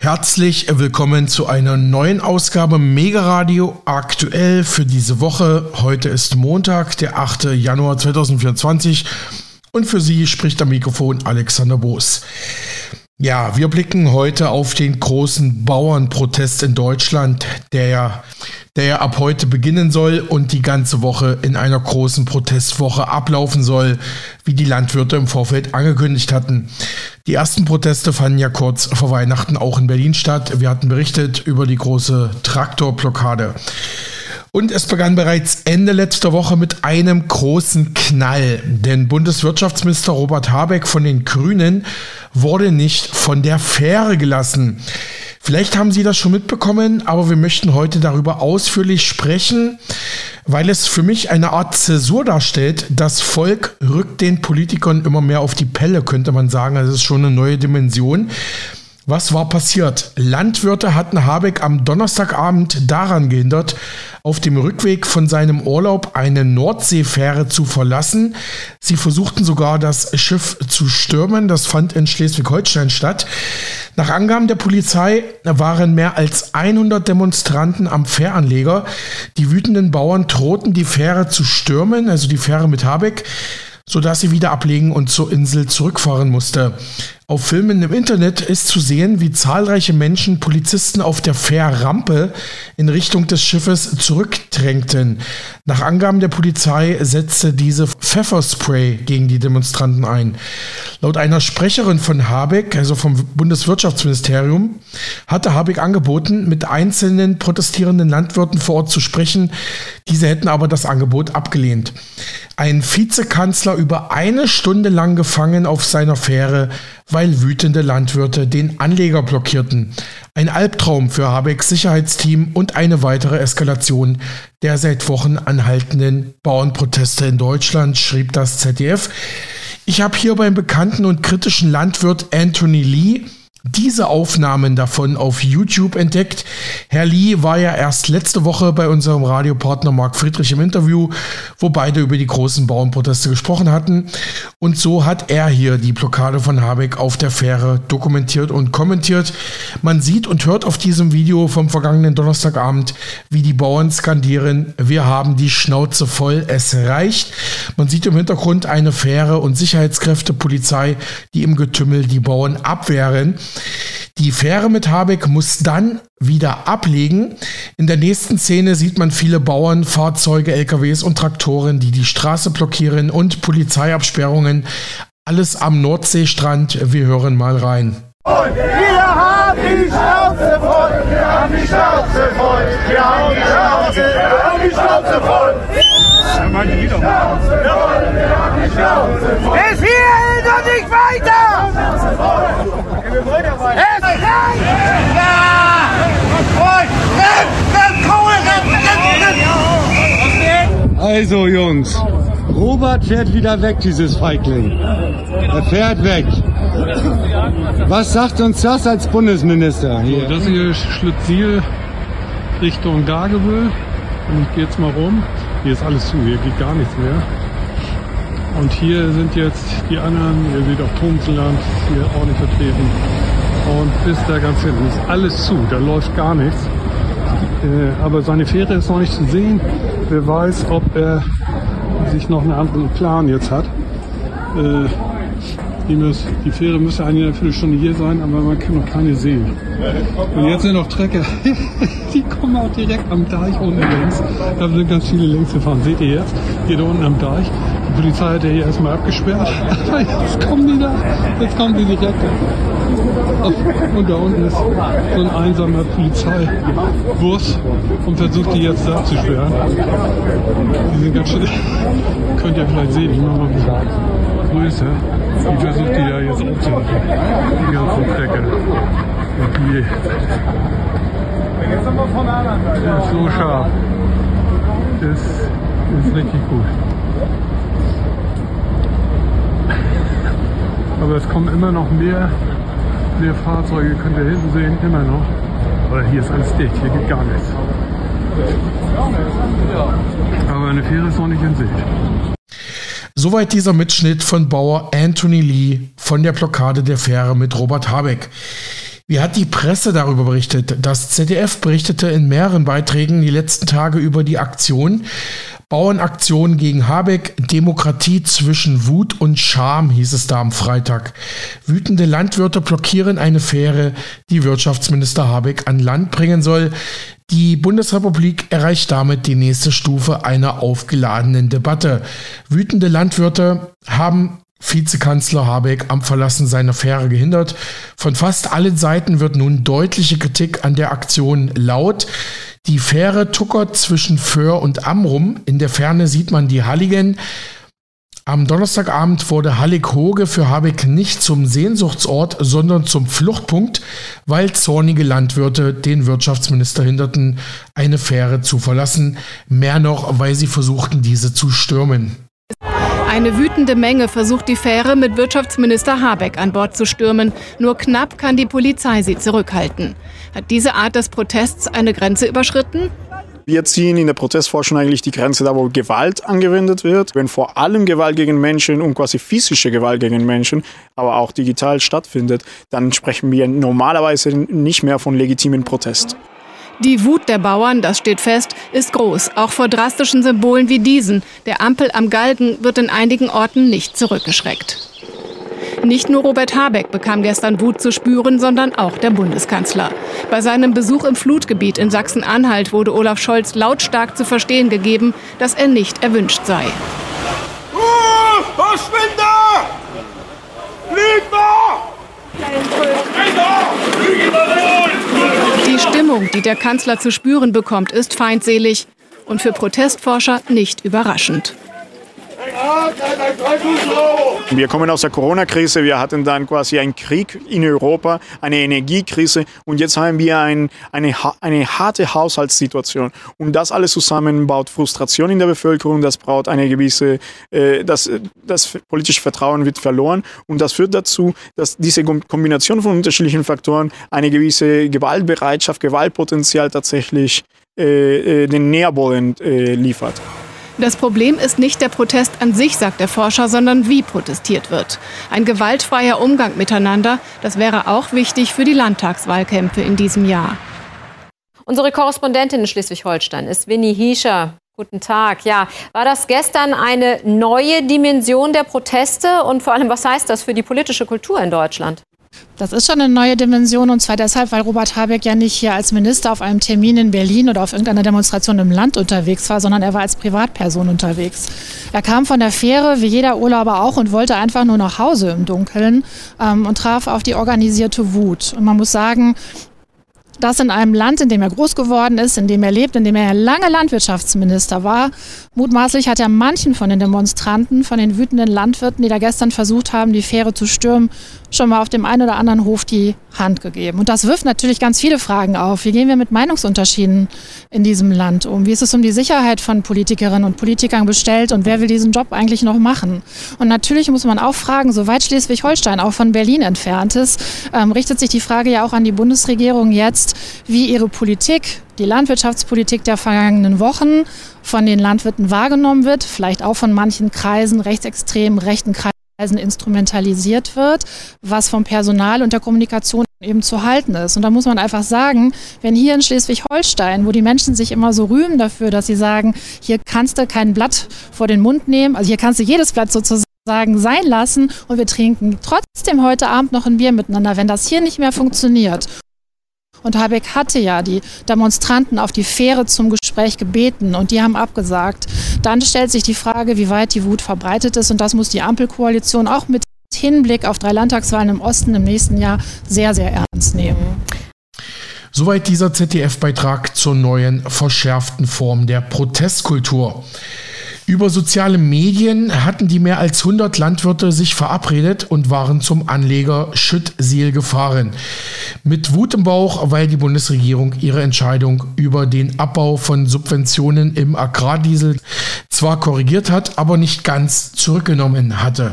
Herzlich willkommen zu einer neuen Ausgabe Mega Radio aktuell für diese Woche. Heute ist Montag, der 8. Januar 2024 und für Sie spricht am Mikrofon Alexander Boos. Ja, wir blicken heute auf den großen Bauernprotest in Deutschland, der ja, der ja ab heute beginnen soll und die ganze Woche in einer großen Protestwoche ablaufen soll, wie die Landwirte im Vorfeld angekündigt hatten. Die ersten Proteste fanden ja kurz vor Weihnachten auch in Berlin statt. Wir hatten berichtet über die große Traktorblockade. Und es begann bereits Ende letzter Woche mit einem großen Knall. Denn Bundeswirtschaftsminister Robert Habeck von den Grünen wurde nicht von der Fähre gelassen. Vielleicht haben Sie das schon mitbekommen, aber wir möchten heute darüber ausführlich sprechen, weil es für mich eine Art Zäsur darstellt. Das Volk rückt den Politikern immer mehr auf die Pelle, könnte man sagen. Das ist schon eine neue Dimension. Was war passiert? Landwirte hatten Habeck am Donnerstagabend daran gehindert, auf dem Rückweg von seinem Urlaub eine Nordseefähre zu verlassen. Sie versuchten sogar das Schiff zu stürmen. Das fand in Schleswig-Holstein statt. Nach Angaben der Polizei waren mehr als 100 Demonstranten am Fähranleger. Die wütenden Bauern drohten die Fähre zu stürmen, also die Fähre mit Habeck sodass sie wieder ablegen und zur Insel zurückfahren musste. Auf Filmen im Internet ist zu sehen, wie zahlreiche Menschen Polizisten auf der Fährrampe in Richtung des Schiffes zurückdrängten. Nach Angaben der Polizei setzte diese Pfefferspray gegen die Demonstranten ein. Laut einer Sprecherin von Habeck, also vom Bundeswirtschaftsministerium, hatte Habeck angeboten, mit einzelnen protestierenden Landwirten vor Ort zu sprechen. Diese hätten aber das Angebot abgelehnt. Ein Vizekanzler über eine Stunde lang gefangen auf seiner Fähre, weil wütende Landwirte den Anleger blockierten. Ein Albtraum für Habecks Sicherheitsteam und eine weitere Eskalation der seit Wochen anhaltenden Bauernproteste in Deutschland, schrieb das ZDF. Ich habe hier beim bekannten und kritischen Landwirt Anthony Lee diese Aufnahmen davon auf YouTube entdeckt. Herr Lee war ja erst letzte Woche bei unserem Radiopartner Marc Friedrich im Interview, wo beide über die großen Bauernproteste gesprochen hatten. Und so hat er hier die Blockade von Habeck auf der Fähre dokumentiert und kommentiert. Man sieht und hört auf diesem Video vom vergangenen Donnerstagabend, wie die Bauern skandieren, wir haben die Schnauze voll, es reicht. Man sieht im Hintergrund eine Fähre und Sicherheitskräfte, Polizei, die im Getümmel die Bauern abwehren. Die Fähre mit Habeck muss dann wieder ablegen. In der nächsten Szene sieht man viele Bauern, Fahrzeuge, LKWs und Traktoren, die die Straße blockieren und Polizeiabsperrungen. Alles am Nordseestrand. Wir hören mal rein. Und wir haben die Schnauze voll, wir haben die Schnauze voll, wir haben die Schnauze, wir haben die Schnauze voll. Es hier und nicht weiter! Es reicht! Ja! Also Jungs, Robert fährt wieder weg, dieses Feigling. Er fährt weg. Was sagt uns das als Bundesminister So, hier? das hier ist Schlitzil Richtung Dagebüll. Und ich gehe jetzt mal rum. Hier ist alles zu, hier geht gar nichts mehr. Und hier sind jetzt die anderen, ihr seht auch Thomsenland, hier ordentlich vertreten. Und bis da ganz hinten ist alles zu, da läuft gar nichts. Äh, aber seine Fähre ist noch nicht zu sehen. Wer weiß, ob er sich noch einen anderen Plan jetzt hat. Äh, die, muss, die Fähre müsste einer Viertelstunde hier sein, aber man kann noch keine sehen. Und jetzt sind noch Trecker, die kommen auch direkt am Deich unten längs. Da sind ganz viele längs gefahren. Seht ihr jetzt? Hier da unten am Deich. Die Polizei hat ja hier erstmal abgesperrt. Aber jetzt kommen die da. Jetzt kommen die direkt. Und da unten ist so ein einsamer Polizeibus und versucht die jetzt abzusperren. Die sind ganz schön. Könnt ihr vielleicht sehen, ich mache mal ein bisschen größer. Die versucht die da jetzt aufzuhalten. Die ganzen Trecker. Und die ist so scharf. Das ist richtig gut. Aber es kommen immer noch mehr, mehr Fahrzeuge, könnt ihr hinten sehen, immer noch. Aber hier ist alles dicht, hier geht gar nichts. Aber eine Fähre ist noch nicht in Sicht. Soweit dieser Mitschnitt von Bauer Anthony Lee von der Blockade der Fähre mit Robert Habeck. Wie hat die Presse darüber berichtet? Das ZDF berichtete in mehreren Beiträgen die letzten Tage über die Aktion. Bauernaktion gegen Habeck, Demokratie zwischen Wut und Scham, hieß es da am Freitag. Wütende Landwirte blockieren eine Fähre, die Wirtschaftsminister Habeck an Land bringen soll. Die Bundesrepublik erreicht damit die nächste Stufe einer aufgeladenen Debatte. Wütende Landwirte haben Vizekanzler Habeck am Verlassen seiner Fähre gehindert. Von fast allen Seiten wird nun deutliche Kritik an der Aktion laut. Die Fähre tuckert zwischen Föhr und Amrum. In der Ferne sieht man die Halligen. Am Donnerstagabend wurde Hallig-Hoge für Habeck nicht zum Sehnsuchtsort, sondern zum Fluchtpunkt, weil zornige Landwirte den Wirtschaftsminister hinderten, eine Fähre zu verlassen. Mehr noch, weil sie versuchten, diese zu stürmen. Eine wütende Menge versucht die Fähre mit Wirtschaftsminister Habeck an Bord zu stürmen. Nur knapp kann die Polizei sie zurückhalten. Hat diese Art des Protests eine Grenze überschritten? Wir ziehen in der Protestforschung eigentlich die Grenze da, wo Gewalt angewendet wird. Wenn vor allem Gewalt gegen Menschen und quasi physische Gewalt gegen Menschen, aber auch digital stattfindet, dann sprechen wir normalerweise nicht mehr von legitimen Protest. Die Wut der Bauern, das steht fest, ist groß, auch vor drastischen Symbolen wie diesen. Der Ampel am Galgen wird in einigen Orten nicht zurückgeschreckt. Nicht nur Robert Habeck bekam gestern Wut zu spüren, sondern auch der Bundeskanzler. Bei seinem Besuch im Flutgebiet in Sachsen-Anhalt wurde Olaf Scholz lautstark zu verstehen gegeben, dass er nicht erwünscht sei. Uh, Verschwinder! Die Stimmung, die der Kanzler zu spüren bekommt, ist feindselig und für Protestforscher nicht überraschend. Wir kommen aus der Corona-Krise, wir hatten dann quasi einen Krieg in Europa, eine Energiekrise und jetzt haben wir ein, eine, eine harte Haushaltssituation. Und das alles zusammen baut Frustration in der Bevölkerung, das braucht eine gewisse, äh, das, das politische Vertrauen wird verloren und das führt dazu, dass diese Kombination von unterschiedlichen Faktoren eine gewisse Gewaltbereitschaft, Gewaltpotenzial tatsächlich äh, äh den Nährboden äh, liefert. Das Problem ist nicht der Protest an sich, sagt der Forscher, sondern wie protestiert wird. Ein gewaltfreier Umgang miteinander, das wäre auch wichtig für die Landtagswahlkämpfe in diesem Jahr. Unsere Korrespondentin in Schleswig-Holstein ist Winnie Hiescher. Guten Tag. Ja, war das gestern eine neue Dimension der Proteste und vor allem, was heißt das für die politische Kultur in Deutschland? Das ist schon eine neue Dimension und zwar deshalb, weil Robert Habeck ja nicht hier als Minister auf einem Termin in Berlin oder auf irgendeiner Demonstration im Land unterwegs war, sondern er war als Privatperson unterwegs. Er kam von der Fähre, wie jeder Urlauber auch, und wollte einfach nur nach Hause im Dunkeln ähm, und traf auf die organisierte Wut. Und man muss sagen, das in einem Land, in dem er groß geworden ist, in dem er lebt, in dem er lange Landwirtschaftsminister war. Mutmaßlich hat er manchen von den Demonstranten, von den wütenden Landwirten, die da gestern versucht haben, die Fähre zu stürmen, schon mal auf dem einen oder anderen Hof die Hand gegeben. Und das wirft natürlich ganz viele Fragen auf. Wie gehen wir mit Meinungsunterschieden in diesem Land um? Wie ist es um die Sicherheit von Politikerinnen und Politikern bestellt und wer will diesen Job eigentlich noch machen? Und natürlich muss man auch fragen, soweit Schleswig-Holstein auch von Berlin entfernt ist, ähm, richtet sich die Frage ja auch an die Bundesregierung jetzt, wie ihre Politik die Landwirtschaftspolitik der vergangenen Wochen von den Landwirten wahrgenommen wird, vielleicht auch von manchen Kreisen, rechtsextremen, rechten Kreisen instrumentalisiert wird, was vom Personal und der Kommunikation eben zu halten ist. Und da muss man einfach sagen, wenn hier in Schleswig-Holstein, wo die Menschen sich immer so rühmen dafür, dass sie sagen, hier kannst du kein Blatt vor den Mund nehmen, also hier kannst du jedes Blatt sozusagen sein lassen und wir trinken trotzdem heute Abend noch ein Bier miteinander, wenn das hier nicht mehr funktioniert und Habeck hatte ja die Demonstranten auf die Fähre zum Gespräch gebeten und die haben abgesagt. Dann stellt sich die Frage, wie weit die Wut verbreitet ist und das muss die Ampelkoalition auch mit Hinblick auf drei Landtagswahlen im Osten im nächsten Jahr sehr, sehr ernst nehmen. Soweit dieser ZDF-Beitrag zur neuen verschärften Form der Protestkultur. Über soziale Medien hatten die mehr als 100 Landwirte sich verabredet und waren zum Anleger Schüttsiel gefahren. Mit Wut im Bauch, weil die Bundesregierung ihre Entscheidung über den Abbau von Subventionen im Agrardiesel zwar korrigiert hat, aber nicht ganz zurückgenommen hatte.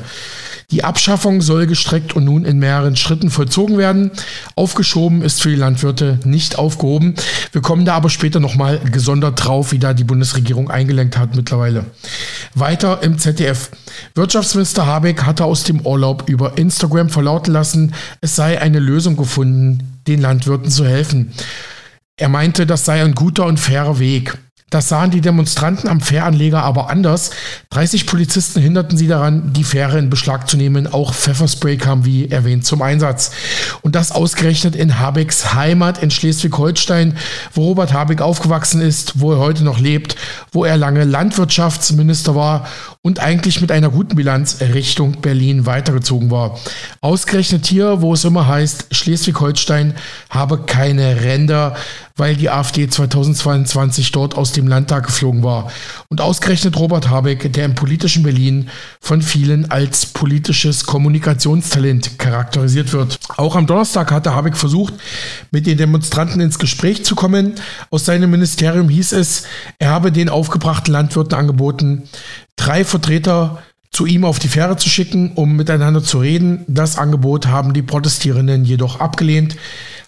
Die Abschaffung soll gestreckt und nun in mehreren Schritten vollzogen werden. Aufgeschoben ist für die Landwirte nicht aufgehoben. Wir kommen da aber später nochmal gesondert drauf, wie da die Bundesregierung eingelenkt hat mittlerweile. Weiter im ZDF. Wirtschaftsminister Habeck hatte aus dem Urlaub über Instagram verlauten lassen, es sei eine Lösung gefunden den Landwirten zu helfen. Er meinte, das sei ein guter und fairer Weg. Das sahen die Demonstranten am Fähranleger aber anders. 30 Polizisten hinderten sie daran, die Fähre in Beschlag zu nehmen. Auch Pfefferspray kam, wie erwähnt, zum Einsatz. Und das ausgerechnet in Habecks Heimat in Schleswig-Holstein, wo Robert Habeck aufgewachsen ist, wo er heute noch lebt, wo er lange Landwirtschaftsminister war und eigentlich mit einer guten Bilanz Richtung Berlin weitergezogen war. Ausgerechnet hier, wo es immer heißt, Schleswig-Holstein habe keine Ränder, weil die AfD 2022 dort aus dem Landtag geflogen war. Und ausgerechnet Robert Habeck, der im politischen Berlin von vielen als politisches Kommunikationstalent charakterisiert wird. Auch am Donnerstag hatte Habeck versucht, mit den Demonstranten ins Gespräch zu kommen. Aus seinem Ministerium hieß es, er habe den aufgebrachten Landwirten angeboten, drei Vertreter zu ihm auf die Fähre zu schicken, um miteinander zu reden. Das Angebot haben die Protestierenden jedoch abgelehnt.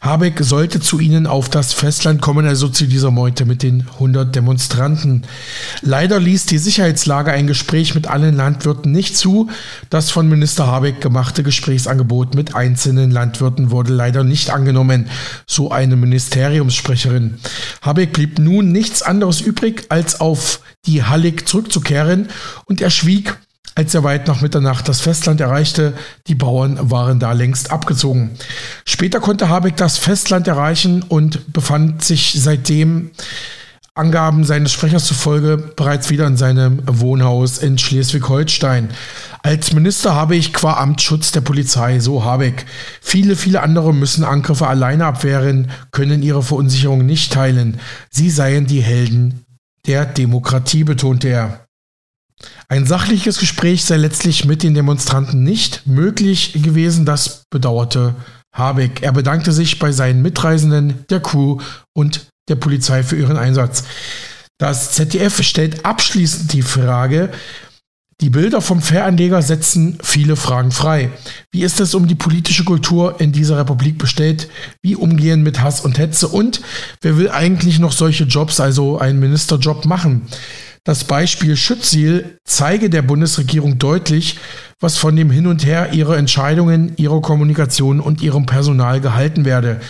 Habeck sollte zu ihnen auf das Festland kommen, also zu dieser Meute mit den 100 Demonstranten. Leider ließ die Sicherheitslage ein Gespräch mit allen Landwirten nicht zu. Das von Minister Habeck gemachte Gesprächsangebot mit einzelnen Landwirten wurde leider nicht angenommen, so eine Ministeriumssprecherin. Habeck blieb nun nichts anderes übrig, als auf die Hallig zurückzukehren und er schwieg als er weit nach Mitternacht das Festland erreichte, die Bauern waren da längst abgezogen. Später konnte Habeck das Festland erreichen und befand sich seitdem Angaben seines Sprechers zufolge bereits wieder in seinem Wohnhaus in Schleswig-Holstein. Als Minister habe ich qua Amtsschutz der Polizei, so Habeck. Viele, viele andere müssen Angriffe alleine abwehren, können ihre Verunsicherung nicht teilen. Sie seien die Helden der Demokratie, betonte er. Ein sachliches Gespräch sei letztlich mit den Demonstranten nicht möglich gewesen, das bedauerte Habeck. Er bedankte sich bei seinen Mitreisenden, der Crew und der Polizei für ihren Einsatz. Das ZDF stellt abschließend die Frage, die Bilder vom Fähranleger setzen viele Fragen frei. Wie ist es um die politische Kultur in dieser Republik bestellt? Wie umgehen mit Hass und Hetze? Und wer will eigentlich noch solche Jobs, also einen Ministerjob machen? Das Beispiel Schütziel zeige der Bundesregierung deutlich, was von dem Hin und Her ihrer Entscheidungen, ihrer Kommunikation und ihrem Personal gehalten werde.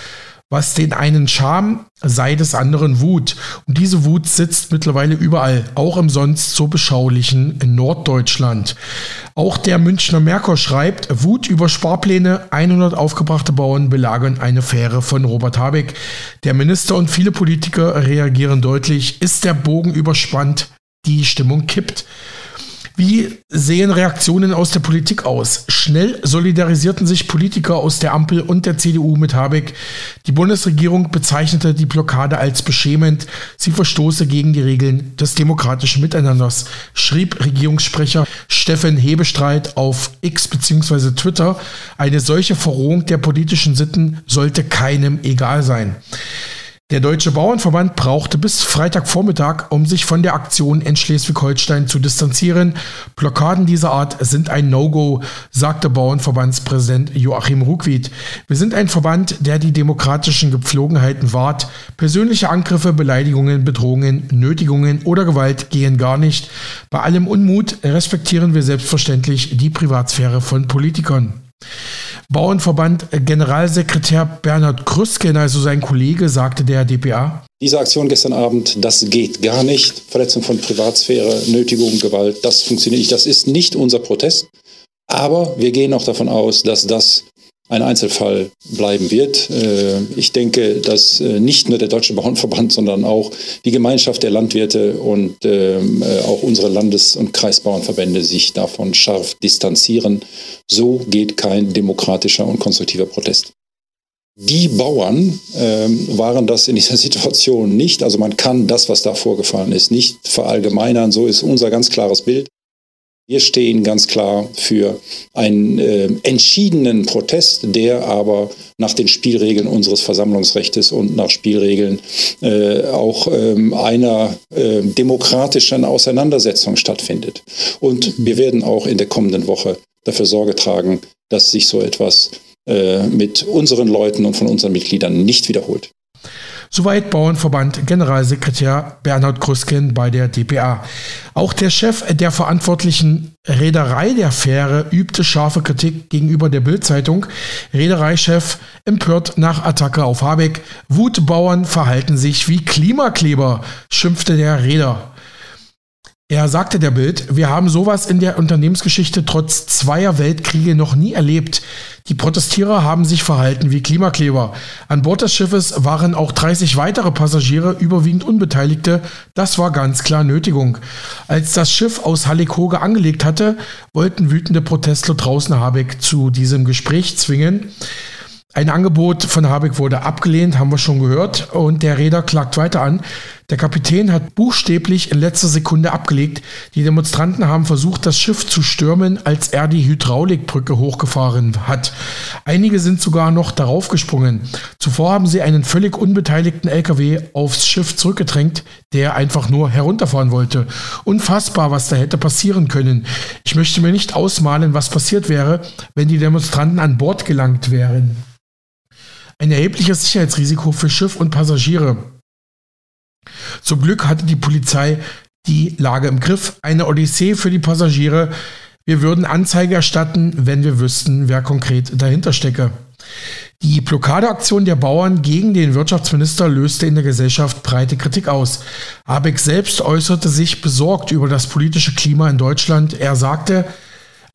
Was den einen Charme, sei des anderen Wut. Und diese Wut sitzt mittlerweile überall, auch im sonst so beschaulichen Norddeutschland. Auch der Münchner Merkur schreibt, Wut über Sparpläne, 100 aufgebrachte Bauern belagern eine Fähre von Robert Habeck. Der Minister und viele Politiker reagieren deutlich, ist der Bogen überspannt, die Stimmung kippt. Wie sehen Reaktionen aus der Politik aus? Schnell solidarisierten sich Politiker aus der Ampel und der CDU mit Habeck. Die Bundesregierung bezeichnete die Blockade als beschämend. Sie verstoße gegen die Regeln des demokratischen Miteinanders, schrieb Regierungssprecher Steffen Hebestreit auf X bzw. Twitter. Eine solche Verrohung der politischen Sitten sollte keinem egal sein. Der Deutsche Bauernverband brauchte bis Freitagvormittag, um sich von der Aktion in Schleswig-Holstein zu distanzieren. Blockaden dieser Art sind ein No-Go, sagte Bauernverbandspräsident Joachim Ruckwied. Wir sind ein Verband, der die demokratischen Gepflogenheiten wahrt. Persönliche Angriffe, Beleidigungen, Bedrohungen, Nötigungen oder Gewalt gehen gar nicht. Bei allem Unmut respektieren wir selbstverständlich die Privatsphäre von Politikern. Bauernverband Generalsekretär Bernhard Krüsken, also sein Kollege, sagte der DPA. Diese Aktion gestern Abend, das geht gar nicht. Verletzung von Privatsphäre, Nötigung, Gewalt, das funktioniert nicht. Das ist nicht unser Protest. Aber wir gehen auch davon aus, dass das ein Einzelfall bleiben wird. Äh, ich denke, dass äh, nicht nur der Deutsche Bauernverband, sondern auch die Gemeinschaft der Landwirte und ähm, äh, auch unsere Landes- und Kreisbauernverbände sich davon scharf distanzieren. So geht kein demokratischer und konstruktiver Protest. Die Bauern ähm, waren das in dieser Situation nicht. Also man kann das, was da vorgefallen ist, nicht verallgemeinern. So ist unser ganz klares Bild. Wir stehen ganz klar für einen äh, entschiedenen Protest, der aber nach den Spielregeln unseres Versammlungsrechts und nach Spielregeln äh, auch ähm, einer äh, demokratischen Auseinandersetzung stattfindet. Und wir werden auch in der kommenden Woche dafür Sorge tragen, dass sich so etwas äh, mit unseren Leuten und von unseren Mitgliedern nicht wiederholt. Soweit Bauernverband Generalsekretär Bernhard Krusken bei der DPA. Auch der Chef der verantwortlichen Reederei der Fähre übte scharfe Kritik gegenüber der Bildzeitung. Reedereichef empört nach Attacke auf Habeck. Wutbauern verhalten sich wie Klimakleber, schimpfte der Reeder. Er sagte der Bild, wir haben sowas in der Unternehmensgeschichte trotz zweier Weltkriege noch nie erlebt. Die Protestierer haben sich verhalten wie Klimakleber. An Bord des Schiffes waren auch 30 weitere Passagiere, überwiegend Unbeteiligte. Das war ganz klar Nötigung. Als das Schiff aus Hallig-Hoge angelegt hatte, wollten wütende Protestler draußen Habeck zu diesem Gespräch zwingen. Ein Angebot von Habeck wurde abgelehnt, haben wir schon gehört, und der Räder klagt weiter an. Der Kapitän hat buchstäblich in letzter Sekunde abgelegt. Die Demonstranten haben versucht, das Schiff zu stürmen, als er die Hydraulikbrücke hochgefahren hat. Einige sind sogar noch darauf gesprungen. Zuvor haben sie einen völlig unbeteiligten LKW aufs Schiff zurückgedrängt, der einfach nur herunterfahren wollte. Unfassbar, was da hätte passieren können. Ich möchte mir nicht ausmalen, was passiert wäre, wenn die Demonstranten an Bord gelangt wären ein erhebliches Sicherheitsrisiko für Schiff und Passagiere. Zum Glück hatte die Polizei die Lage im Griff. Eine Odyssee für die Passagiere. Wir würden Anzeige erstatten, wenn wir wüssten, wer konkret dahinter stecke. Die Blockadeaktion der Bauern gegen den Wirtschaftsminister löste in der Gesellschaft breite Kritik aus. Abeck selbst äußerte sich besorgt über das politische Klima in Deutschland. Er sagte,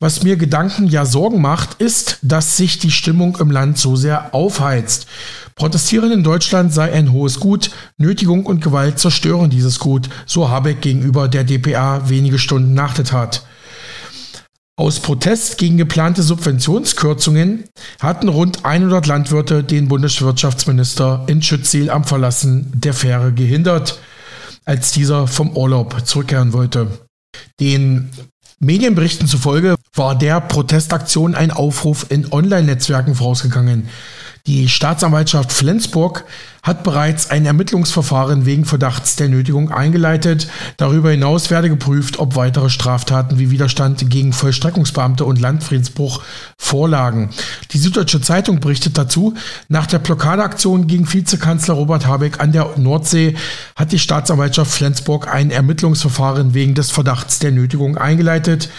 was mir Gedanken ja Sorgen macht, ist, dass sich die Stimmung im Land so sehr aufheizt. Protestieren in Deutschland sei ein hohes Gut, Nötigung und Gewalt zerstören dieses Gut, so Habeck gegenüber der DPA wenige Stunden nach der Tat. Aus Protest gegen geplante Subventionskürzungen hatten rund 100 Landwirte den Bundeswirtschaftsminister in Schütziel am Verlassen der Fähre gehindert, als dieser vom Urlaub zurückkehren wollte. Den Medienberichten zufolge war der Protestaktion ein Aufruf in Online-Netzwerken vorausgegangen. Die Staatsanwaltschaft Flensburg hat bereits ein Ermittlungsverfahren wegen Verdachts der Nötigung eingeleitet. Darüber hinaus werde geprüft, ob weitere Straftaten wie Widerstand gegen Vollstreckungsbeamte und Landfriedensbruch vorlagen. Die Süddeutsche Zeitung berichtet dazu, nach der Blockadeaktion gegen Vizekanzler Robert Habeck an der Nordsee hat die Staatsanwaltschaft Flensburg ein Ermittlungsverfahren wegen des Verdachts der Nötigung eingeleitet.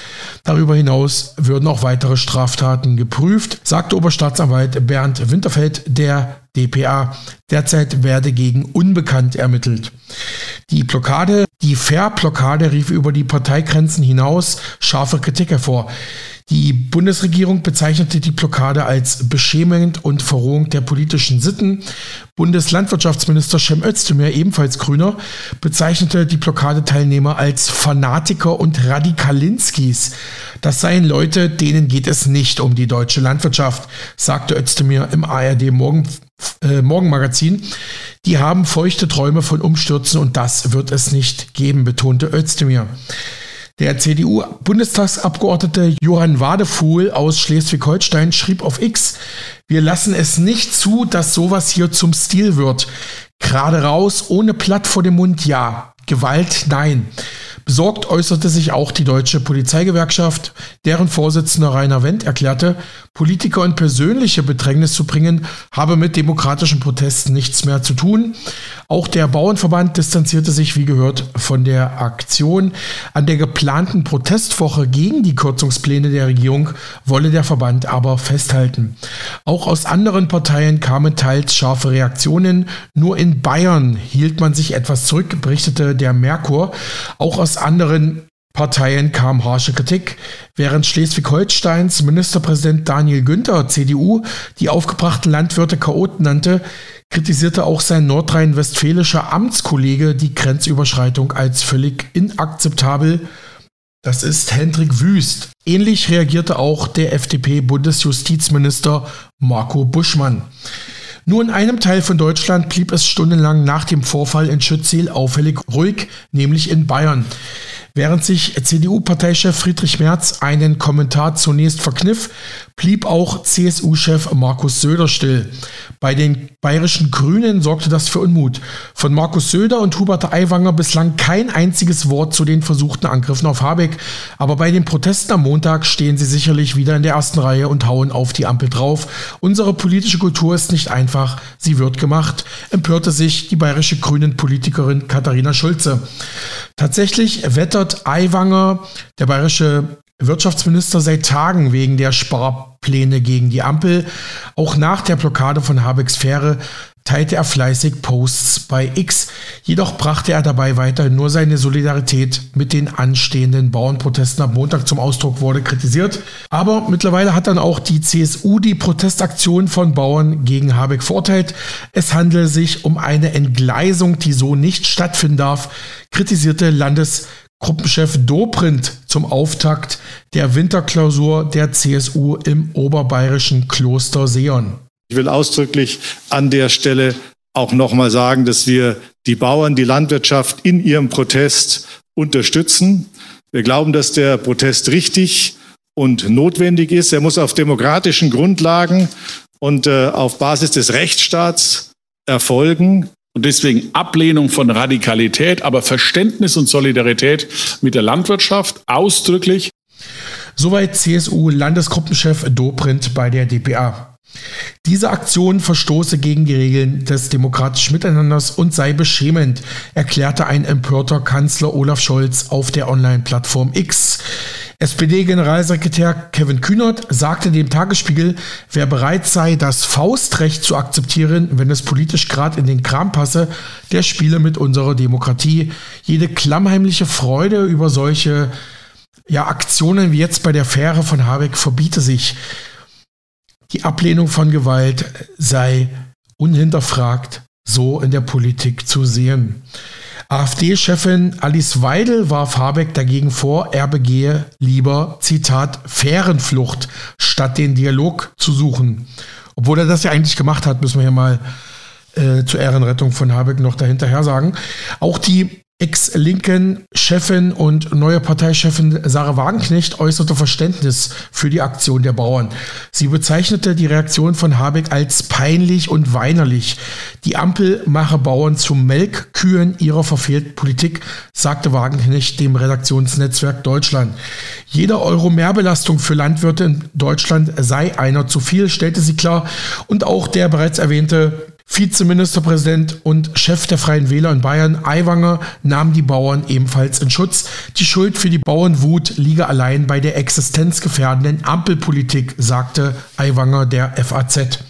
Darüber hinaus würden auch weitere Straftaten geprüft, sagte Oberstaatsanwalt Bernd Winterfeld der DPA. Derzeit werde gegen Unbekannt ermittelt. Die Blockade, die Fair-Blockade rief über die Parteigrenzen hinaus scharfe Kritik hervor. Die Bundesregierung bezeichnete die Blockade als beschämend und Verrohung der politischen Sitten. Bundeslandwirtschaftsminister Cem Özdemir, ebenfalls Grüner, bezeichnete die Blockadeteilnehmer als Fanatiker und Radikalinskis. Das seien Leute, denen geht es nicht um die deutsche Landwirtschaft, sagte Özdemir im ARD Morgen, äh, Morgenmagazin. Die haben feuchte Träume von Umstürzen und das wird es nicht geben, betonte Özdemir. Der CDU-Bundestagsabgeordnete Johann Wadefuhl aus Schleswig-Holstein schrieb auf X, wir lassen es nicht zu, dass sowas hier zum Stil wird. Gerade raus, ohne Platt vor dem Mund, ja. Gewalt, nein. Besorgt äußerte sich auch die deutsche Polizeigewerkschaft, deren Vorsitzender Rainer Wendt erklärte, Politiker in persönliche Bedrängnis zu bringen, habe mit demokratischen Protesten nichts mehr zu tun. Auch der Bauernverband distanzierte sich, wie gehört, von der Aktion. An der geplanten Protestwoche gegen die Kürzungspläne der Regierung wolle der Verband aber festhalten. Auch aus anderen Parteien kamen teils scharfe Reaktionen. Nur in Bayern hielt man sich etwas zurück, berichtete der Merkur. Auch aus anderen Parteien kam harsche Kritik, während Schleswig-Holsteins Ministerpräsident Daniel Günther, CDU, die aufgebrachten Landwirte Chaoten nannte, kritisierte auch sein nordrhein-westfälischer Amtskollege die Grenzüberschreitung als völlig inakzeptabel. Das ist Hendrik Wüst. Ähnlich reagierte auch der FDP-Bundesjustizminister Marco Buschmann. Nur in einem Teil von Deutschland blieb es stundenlang nach dem Vorfall in Schützel auffällig ruhig, nämlich in Bayern. Während sich CDU-Parteichef Friedrich Merz einen Kommentar zunächst verkniff, blieb auch CSU-Chef Markus Söder still. Bei den bayerischen Grünen sorgte das für Unmut. Von Markus Söder und Hubert Aiwanger bislang kein einziges Wort zu den versuchten Angriffen auf Habeck. Aber bei den Protesten am Montag stehen sie sicherlich wieder in der ersten Reihe und hauen auf die Ampel drauf. Unsere politische Kultur ist nicht einfach, sie wird gemacht, empörte sich die bayerische Grünen-Politikerin Katharina Schulze. Tatsächlich wettert Aiwanger, der bayerische Wirtschaftsminister seit Tagen wegen der Sparpläne gegen die Ampel. Auch nach der Blockade von Habecks Fähre teilte er fleißig Posts bei X. Jedoch brachte er dabei weiterhin nur seine Solidarität mit den anstehenden Bauernprotesten am Montag zum Ausdruck, wurde kritisiert. Aber mittlerweile hat dann auch die CSU die Protestaktion von Bauern gegen Habeck verurteilt. Es handele sich um eine Entgleisung, die so nicht stattfinden darf, kritisierte Landes Gruppenchef Dobrindt zum Auftakt der Winterklausur der CSU im oberbayerischen Kloster Seon. Ich will ausdrücklich an der Stelle auch nochmal sagen, dass wir die Bauern, die Landwirtschaft in ihrem Protest unterstützen. Wir glauben, dass der Protest richtig und notwendig ist. Er muss auf demokratischen Grundlagen und äh, auf Basis des Rechtsstaats erfolgen. Und deswegen Ablehnung von Radikalität, aber Verständnis und Solidarität mit der Landwirtschaft ausdrücklich. Soweit CSU-Landesgruppenchef Dobrindt bei der DPA. Diese Aktion verstoße gegen die Regeln des demokratischen Miteinanders und sei beschämend, erklärte ein empörter Kanzler Olaf Scholz auf der Online-Plattform X. SPD-Generalsekretär Kevin Kühnert sagte dem Tagesspiegel, wer bereit sei, das Faustrecht zu akzeptieren, wenn es politisch gerade in den Kram passe, der spiele mit unserer Demokratie. Jede klammheimliche Freude über solche ja, Aktionen wie jetzt bei der Fähre von Habeck verbiete sich. Die Ablehnung von Gewalt sei unhinterfragt so in der Politik zu sehen. AfD-Chefin Alice Weidel warf Habeck dagegen vor, er begehe lieber, Zitat, Fährenflucht, statt den Dialog zu suchen. Obwohl er das ja eigentlich gemacht hat, müssen wir hier mal äh, zur Ehrenrettung von Habeck noch dahinterher sagen. Auch die Ex-linken Chefin und neue Parteichefin Sarah Wagenknecht äußerte Verständnis für die Aktion der Bauern. Sie bezeichnete die Reaktion von Habeck als peinlich und weinerlich. Die Ampel mache Bauern zum Melkkühen ihrer verfehlten Politik, sagte Wagenknecht dem Redaktionsnetzwerk Deutschland. Jeder Euro Mehrbelastung für Landwirte in Deutschland sei einer zu viel, stellte sie klar. Und auch der bereits erwähnte Vizeministerpräsident und Chef der Freien Wähler in Bayern, Aiwanger, nahm die Bauern ebenfalls in Schutz. Die Schuld für die Bauernwut liege allein bei der existenzgefährdenden Ampelpolitik, sagte Aiwanger der FAZ.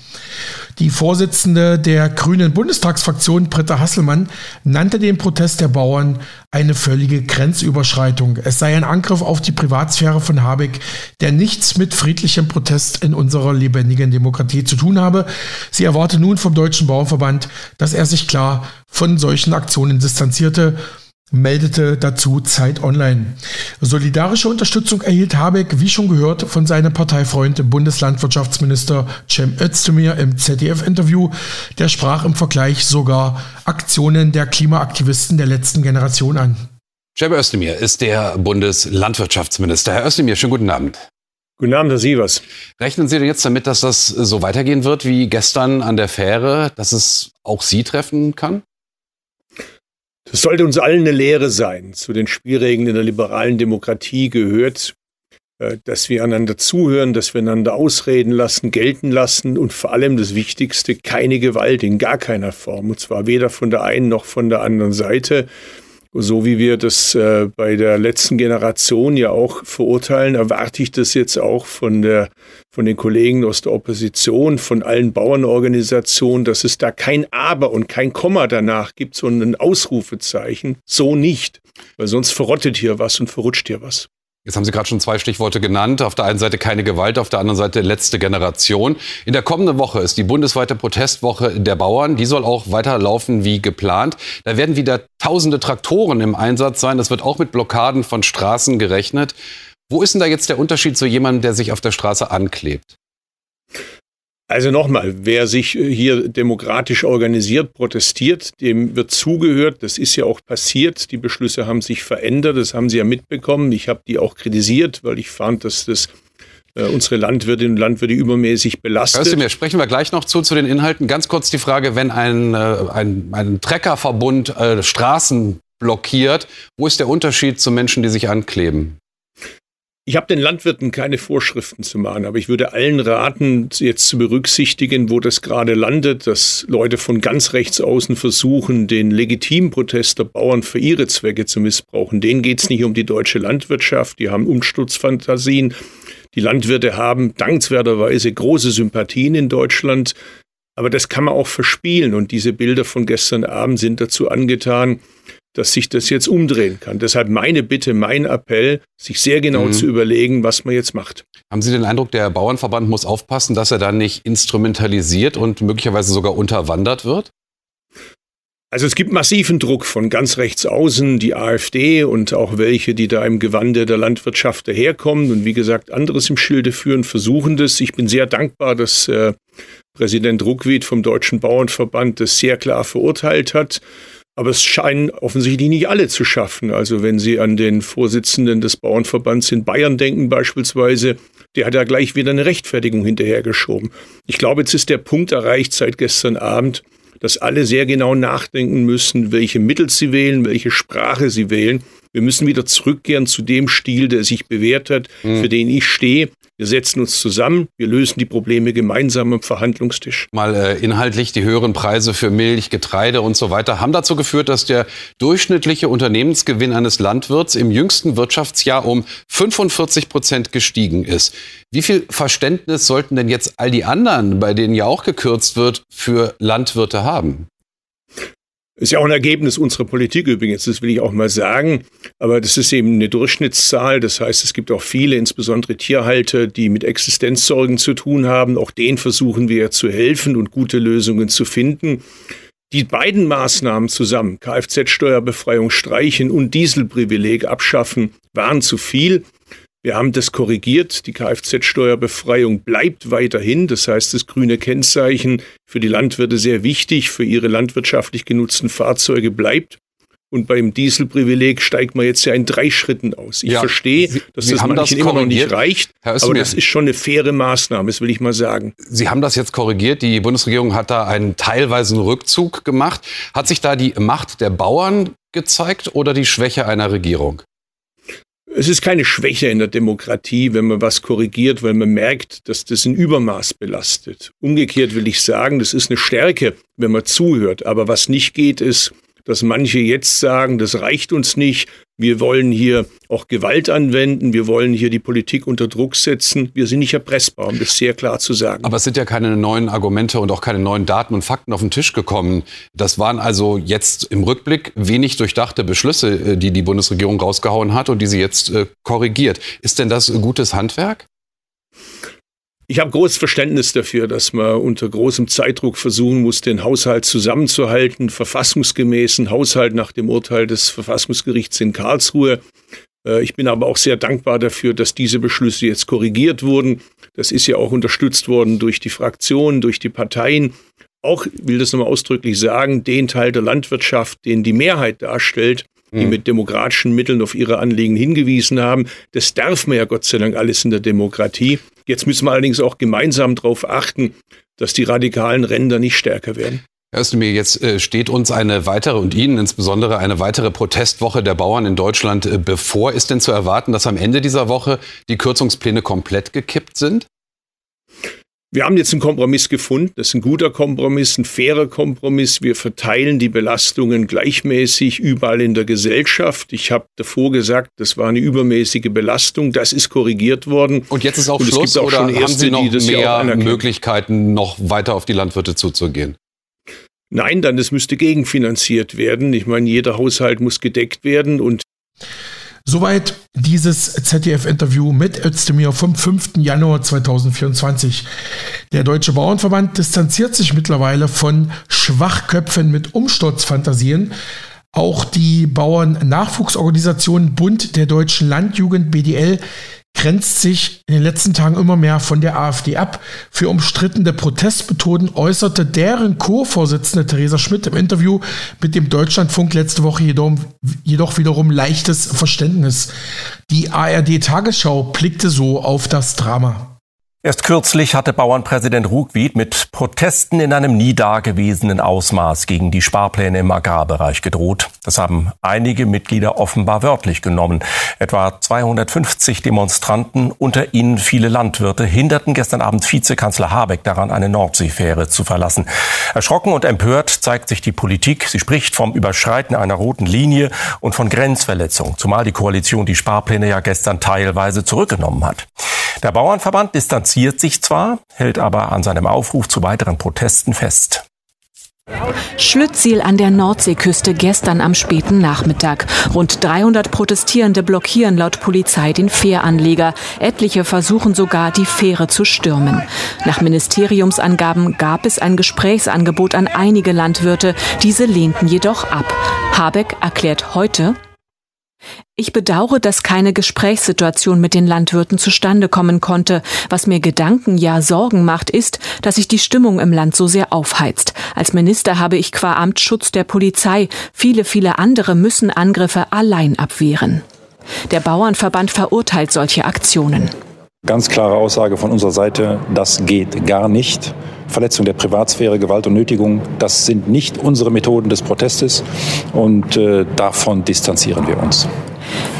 Die Vorsitzende der Grünen Bundestagsfraktion, Britta Hasselmann, nannte den Protest der Bauern eine völlige Grenzüberschreitung. Es sei ein Angriff auf die Privatsphäre von Habeck, der nichts mit friedlichem Protest in unserer lebendigen Demokratie zu tun habe. Sie erwarte nun vom Deutschen Bauernverband, dass er sich klar von solchen Aktionen distanzierte meldete dazu Zeit Online. Solidarische Unterstützung erhielt Habeck, wie schon gehört, von seinem Parteifreund Bundeslandwirtschaftsminister Cem Özdemir im ZDF-Interview. Der sprach im Vergleich sogar Aktionen der Klimaaktivisten der letzten Generation an. Cem Özdemir ist der Bundeslandwirtschaftsminister. Herr Özdemir, schönen guten Abend. Guten Abend, Herr Sievers. Rechnen Sie denn jetzt damit, dass das so weitergehen wird wie gestern an der Fähre, dass es auch Sie treffen kann? Das sollte uns allen eine Lehre sein. Zu den Spielregeln in der liberalen Demokratie gehört, äh, dass wir einander zuhören, dass wir einander ausreden lassen, gelten lassen und vor allem das Wichtigste, keine Gewalt in gar keiner Form. Und zwar weder von der einen noch von der anderen Seite. So wie wir das äh, bei der letzten Generation ja auch verurteilen, erwarte ich das jetzt auch von, der, von den Kollegen aus der Opposition, von allen Bauernorganisationen, dass es da kein Aber und kein Komma danach gibt, sondern ein Ausrufezeichen. So nicht, weil sonst verrottet hier was und verrutscht hier was. Jetzt haben Sie gerade schon zwei Stichworte genannt. Auf der einen Seite keine Gewalt, auf der anderen Seite letzte Generation. In der kommenden Woche ist die bundesweite Protestwoche der Bauern. Die soll auch weiterlaufen wie geplant. Da werden wieder tausende Traktoren im Einsatz sein. Das wird auch mit Blockaden von Straßen gerechnet. Wo ist denn da jetzt der Unterschied zu jemandem, der sich auf der Straße anklebt? Also nochmal, wer sich äh, hier demokratisch organisiert, protestiert, dem wird zugehört. Das ist ja auch passiert. Die Beschlüsse haben sich verändert. Das haben Sie ja mitbekommen. Ich habe die auch kritisiert, weil ich fand, dass das äh, unsere Landwirtinnen und Landwirte übermäßig belastet. Hörst du mir, sprechen wir gleich noch zu, zu den Inhalten. Ganz kurz die Frage, wenn ein, äh, ein, ein Treckerverbund äh, Straßen blockiert, wo ist der Unterschied zu Menschen, die sich ankleben? Ich habe den Landwirten keine Vorschriften zu machen, aber ich würde allen raten, jetzt zu berücksichtigen, wo das gerade landet, dass Leute von ganz rechts außen versuchen, den legitimen Protest der Bauern für ihre Zwecke zu missbrauchen. Denen geht es nicht um die deutsche Landwirtschaft, die haben Umsturzfantasien. Die Landwirte haben dankenswerterweise große Sympathien in Deutschland, aber das kann man auch verspielen. Und diese Bilder von gestern Abend sind dazu angetan, dass sich das jetzt umdrehen kann. Deshalb meine Bitte, mein Appell, sich sehr genau mhm. zu überlegen, was man jetzt macht. Haben Sie den Eindruck, der Bauernverband muss aufpassen, dass er dann nicht instrumentalisiert und möglicherweise sogar unterwandert wird? Also es gibt massiven Druck von ganz rechts außen, die AfD und auch welche, die da im Gewande der Landwirtschaft daherkommen und wie gesagt anderes im Schilde führen, versuchen das. Ich bin sehr dankbar, dass äh, Präsident Ruckwied vom Deutschen Bauernverband das sehr klar verurteilt hat. Aber es scheinen offensichtlich nicht alle zu schaffen. Also wenn Sie an den Vorsitzenden des Bauernverbands in Bayern denken beispielsweise, der hat ja gleich wieder eine Rechtfertigung hinterhergeschoben. Ich glaube, jetzt ist der Punkt erreicht seit gestern Abend, dass alle sehr genau nachdenken müssen, welche Mittel sie wählen, welche Sprache sie wählen. Wir müssen wieder zurückkehren zu dem Stil, der sich bewährt hat, mhm. für den ich stehe. Wir setzen uns zusammen, wir lösen die Probleme gemeinsam am Verhandlungstisch. Mal äh, inhaltlich, die höheren Preise für Milch, Getreide und so weiter haben dazu geführt, dass der durchschnittliche Unternehmensgewinn eines Landwirts im jüngsten Wirtschaftsjahr um 45 Prozent gestiegen ist. Wie viel Verständnis sollten denn jetzt all die anderen, bei denen ja auch gekürzt wird, für Landwirte haben? Ist ja auch ein Ergebnis unserer Politik übrigens, das will ich auch mal sagen. Aber das ist eben eine Durchschnittszahl. Das heißt, es gibt auch viele, insbesondere Tierhalter, die mit Existenzsorgen zu tun haben. Auch denen versuchen wir zu helfen und gute Lösungen zu finden. Die beiden Maßnahmen zusammen, Kfz-Steuerbefreiung streichen und Dieselprivileg abschaffen, waren zu viel. Wir haben das korrigiert. Die Kfz-Steuerbefreiung bleibt weiterhin. Das heißt, das grüne Kennzeichen für die Landwirte sehr wichtig, für ihre landwirtschaftlich genutzten Fahrzeuge bleibt. Und beim Dieselprivileg steigt man jetzt ja in drei Schritten aus. Ich ja, verstehe, dass Sie das manchen das immer noch nicht reicht, aber das ist schon eine faire Maßnahme, das will ich mal sagen. Sie haben das jetzt korrigiert. Die Bundesregierung hat da einen teilweisen Rückzug gemacht. Hat sich da die Macht der Bauern gezeigt oder die Schwäche einer Regierung? Es ist keine Schwäche in der Demokratie, wenn man was korrigiert, weil man merkt, dass das ein Übermaß belastet. Umgekehrt will ich sagen, das ist eine Stärke, wenn man zuhört. Aber was nicht geht, ist, dass manche jetzt sagen, das reicht uns nicht, wir wollen hier auch Gewalt anwenden, wir wollen hier die Politik unter Druck setzen. Wir sind nicht erpressbar, um das sehr klar zu sagen. Aber es sind ja keine neuen Argumente und auch keine neuen Daten und Fakten auf den Tisch gekommen. Das waren also jetzt im Rückblick wenig durchdachte Beschlüsse, äh, die die Bundesregierung rausgehauen hat und die sie jetzt äh, korrigiert. Ist denn das gutes Handwerk? Ich habe großes Verständnis dafür, dass man unter großem Zeitdruck versuchen muss, den Haushalt zusammenzuhalten, verfassungsgemäßen Haushalt nach dem Urteil des Verfassungsgerichts in Karlsruhe. Äh, ich bin aber auch sehr dankbar dafür, dass diese Beschlüsse jetzt korrigiert wurden. Das ist ja auch unterstützt worden durch die Fraktionen, durch die Parteien. Auch, will das nochmal ausdrücklich sagen, den Teil der Landwirtschaft, den die Mehrheit darstellt, die mhm. mit demokratischen Mitteln auf ihre Anliegen hingewiesen haben. Das darf man ja Gott sei Dank alles in der Demokratie. Jetzt müssen wir allerdings auch gemeinsam darauf achten, dass die radikalen Ränder nicht stärker werden. Herr Özdemir, jetzt äh, steht uns eine weitere und Ihnen insbesondere eine weitere Protestwoche der Bauern in Deutschland äh, bevor. Ist denn zu erwarten, dass am Ende dieser Woche die Kürzungspläne komplett gekippt sind? Wir haben jetzt einen Kompromiss gefunden. Das ist ein guter Kompromiss, ein fairer Kompromiss. Wir verteilen die Belastungen gleichmäßig überall in der Gesellschaft. Ich habe davor gesagt, das war eine übermäßige Belastung. Das ist korrigiert worden. Und jetzt ist auch Und Schluss auch oder haben Erste, Sie noch mehr Möglichkeiten, noch weiter auf die Landwirte zuzugehen? Nein, dann es müsste gegenfinanziert werden. Ich meine, jeder Haushalt muss gedeckt werden und Soweit dieses ZDF-Interview mit Özdemir vom 5. Januar 2024. Der Deutsche Bauernverband distanziert sich mittlerweile von Schwachköpfen mit Umsturzfantasien. Auch die Bauern-Nachwuchsorganisation Bund der Deutschen Landjugend BDL grenzt sich in den letzten Tagen immer mehr von der AfD ab. Für umstrittene Protestmethoden äußerte deren Co-Vorsitzende Theresa Schmidt im Interview mit dem Deutschlandfunk letzte Woche jedoch, jedoch wiederum leichtes Verständnis. Die ARD Tagesschau blickte so auf das Drama. Erst kürzlich hatte Bauernpräsident Ruckwied mit Protesten in einem nie dagewesenen Ausmaß gegen die Sparpläne im Agrarbereich gedroht. Das haben einige Mitglieder offenbar wörtlich genommen. Etwa 250 Demonstranten, unter ihnen viele Landwirte, hinderten gestern Abend Vizekanzler Habeck daran, eine Nordseefähre zu verlassen. Erschrocken und empört zeigt sich die Politik. Sie spricht vom Überschreiten einer roten Linie und von Grenzverletzung, zumal die Koalition die Sparpläne ja gestern teilweise zurückgenommen hat. Der Bauernverband distanziert sich zwar, hält aber an seinem Aufruf zu weiteren Protesten fest. Schlütziel an der Nordseeküste gestern am späten Nachmittag. Rund 300 Protestierende blockieren laut Polizei den Fähranleger. Etliche versuchen sogar, die Fähre zu stürmen. Nach Ministeriumsangaben gab es ein Gesprächsangebot an einige Landwirte. Diese lehnten jedoch ab. Habeck erklärt heute, ich bedauere, dass keine Gesprächssituation mit den Landwirten zustande kommen konnte. Was mir Gedanken, ja Sorgen macht, ist, dass sich die Stimmung im Land so sehr aufheizt. Als Minister habe ich qua Amt Schutz der Polizei. Viele, viele andere müssen Angriffe allein abwehren. Der Bauernverband verurteilt solche Aktionen. Ganz klare Aussage von unserer Seite, das geht gar nicht. Verletzung der Privatsphäre, Gewalt und Nötigung, das sind nicht unsere Methoden des Protestes und äh, davon distanzieren wir uns.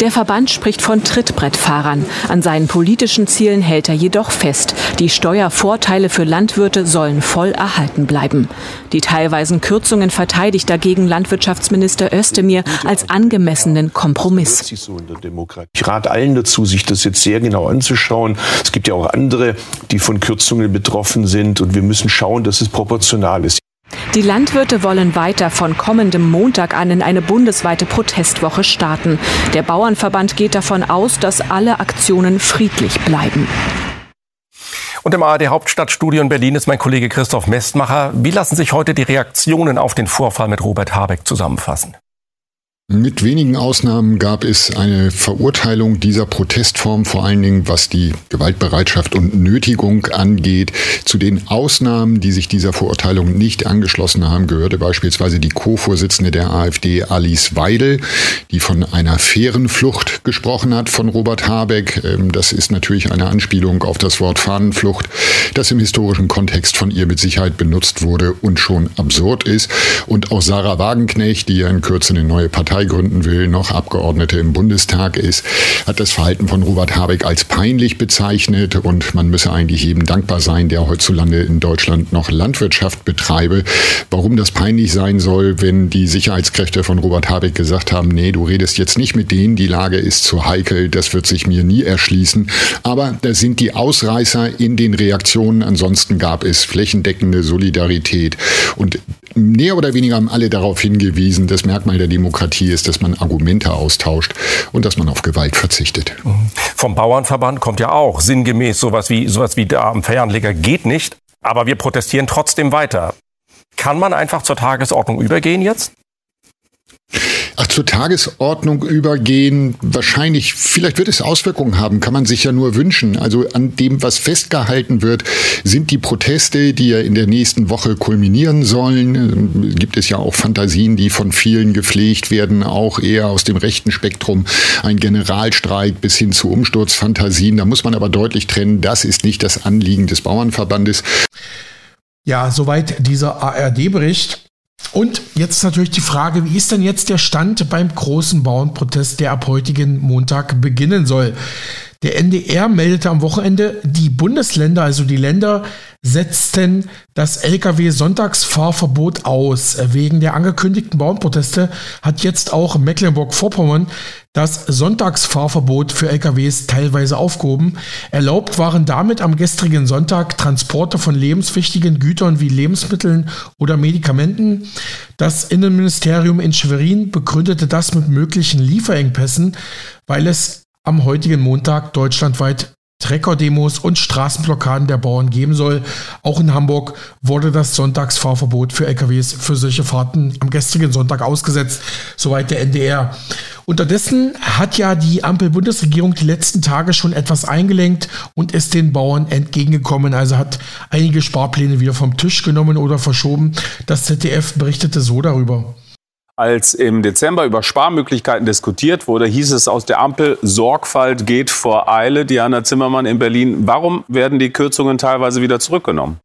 Der Verband spricht von Trittbrettfahrern. An seinen politischen Zielen hält er jedoch fest. Die Steuervorteile für Landwirte sollen voll erhalten bleiben. Die teilweisen Kürzungen verteidigt dagegen Landwirtschaftsminister Özdemir als angemessenen Kompromiss. Ich rate allen dazu, sich das jetzt sehr genau anzuschauen. Es gibt ja auch andere, die von Kürzungen betroffen sind und wir müssen schauen, dass es proportional ist. Die Landwirte wollen weiter von kommendem Montag an in eine bundesweite Protestwoche starten. Der Bauernverband geht davon aus, dass alle Aktionen friedlich bleiben. Und im ARD Hauptstadtstudio in Berlin ist mein Kollege Christoph Mestmacher. Wie lassen sich heute die Reaktionen auf den Vorfall mit Robert Habeck zusammenfassen? Mit wenigen Ausnahmen gab es eine Verurteilung dieser Protestform, vor allen Dingen was die Gewaltbereitschaft und Nötigung angeht. Zu den Ausnahmen, die sich dieser Verurteilung nicht angeschlossen haben, gehörte beispielsweise die Co-Vorsitzende der AfD, Alice Weidel, die von einer fairen Flucht gesprochen hat von Robert Habeck. Ähm, das ist natürlich eine Anspielung auf das Wort Fahnenflucht, das im historischen Kontext von ihr mit Sicherheit benutzt wurde und schon absurd ist. Und auch Sarah Wagenknecht, die ja in Kürze eine neue Partei Partei gründen will, noch Abgeordnete im Bundestag ist, hat das Verhalten von Robert Habeck als peinlich bezeichnet und man müsse eigentlich jedem dankbar sein, der heutzutage in Deutschland noch Landwirtschaft betreibe. Warum das peinlich sein soll, wenn die Sicherheitskräfte von Robert Habeck gesagt haben, nee, du redest jetzt nicht mit denen, die Lage ist zu heikel, das wird sich mir nie erschließen. Aber da sind die Ausreißer in den Reaktionen. Ansonsten gab es flächendeckende Solidarität und mehr oder weniger haben alle darauf hingewiesen, das Merkmal der Demokratie ist, dass man Argumente austauscht und dass man auf Gewalt verzichtet. Vom Bauernverband kommt ja auch sinngemäß sowas wie, sowas wie da am Fernleger geht nicht, aber wir protestieren trotzdem weiter. Kann man einfach zur Tagesordnung übergehen jetzt? Ach, zur Tagesordnung übergehen, wahrscheinlich, vielleicht wird es Auswirkungen haben, kann man sich ja nur wünschen. Also an dem, was festgehalten wird, sind die Proteste, die ja in der nächsten Woche kulminieren sollen. Gibt es ja auch Fantasien, die von vielen gepflegt werden, auch eher aus dem rechten Spektrum. Ein Generalstreik bis hin zu Umsturzfantasien. Da muss man aber deutlich trennen, das ist nicht das Anliegen des Bauernverbandes. Ja, soweit dieser ARD-Bericht. Und jetzt natürlich die Frage, wie ist denn jetzt der Stand beim großen Bauernprotest, der ab heutigen Montag beginnen soll? Der NDR meldete am Wochenende, die Bundesländer, also die Länder, setzten das Lkw-Sonntagsfahrverbot aus. Wegen der angekündigten Bauernproteste hat jetzt auch Mecklenburg-Vorpommern das Sonntagsfahrverbot für LKWs teilweise aufgehoben. Erlaubt waren damit am gestrigen Sonntag Transporte von lebenswichtigen Gütern wie Lebensmitteln oder Medikamenten. Das Innenministerium in Schwerin begründete das mit möglichen Lieferengpässen, weil es am heutigen Montag deutschlandweit Trecker-Demos und Straßenblockaden der Bauern geben soll. Auch in Hamburg wurde das Sonntagsfahrverbot für LKWs für solche Fahrten am gestrigen Sonntag ausgesetzt, soweit der NDR. Unterdessen hat ja die Ampel-Bundesregierung die letzten Tage schon etwas eingelenkt und ist den Bauern entgegengekommen. Also hat einige Sparpläne wieder vom Tisch genommen oder verschoben. Das ZDF berichtete so darüber. Als im Dezember über Sparmöglichkeiten diskutiert wurde, hieß es aus der Ampel, Sorgfalt geht vor Eile. Diana Zimmermann in Berlin. Warum werden die Kürzungen teilweise wieder zurückgenommen?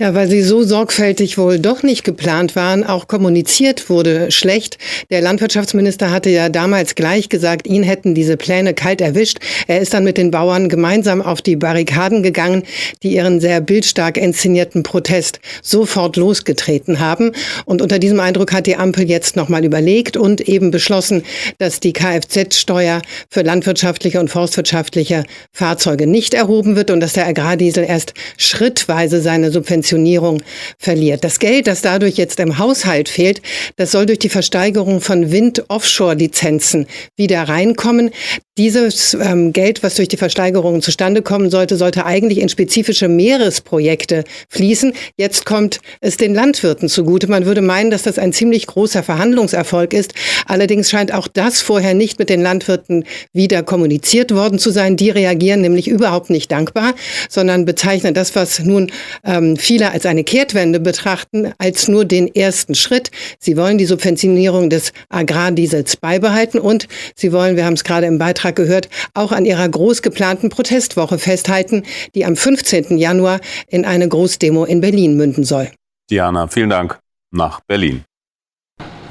Ja, weil sie so sorgfältig wohl doch nicht geplant waren. Auch kommuniziert wurde schlecht. Der Landwirtschaftsminister hatte ja damals gleich gesagt, ihn hätten diese Pläne kalt erwischt. Er ist dann mit den Bauern gemeinsam auf die Barrikaden gegangen, die ihren sehr bildstark inszenierten Protest sofort losgetreten haben. Und unter diesem Eindruck hat die Ampel jetzt nochmal überlegt und eben beschlossen, dass die Kfz-Steuer für landwirtschaftliche und forstwirtschaftliche Fahrzeuge nicht erhoben wird und dass der Agrardiesel erst schrittweise seine Subventionierung verliert. Das Geld, das dadurch jetzt im Haushalt fehlt, das soll durch die Versteigerung von Wind-Offshore-Lizenzen wieder reinkommen. Dieses ähm, Geld, was durch die Versteigerungen zustande kommen sollte, sollte eigentlich in spezifische Meeresprojekte fließen. Jetzt kommt es den Landwirten zugute. Man würde meinen, dass das ein ziemlich großer Verhandlungserfolg ist. Allerdings scheint auch das vorher nicht mit den Landwirten wieder kommuniziert worden zu sein. Die reagieren nämlich überhaupt nicht dankbar, sondern bezeichnen das, was nun ähm, viele als eine Kehrtwende betrachten, als nur den ersten Schritt. Sie wollen die Subventionierung des Agrardiesels beibehalten und sie wollen, wir haben es gerade im Beitrag gehört, auch an ihrer groß geplanten Protestwoche festhalten, die am 15. Januar in eine Großdemo in Berlin münden soll. Diana, vielen Dank nach Berlin.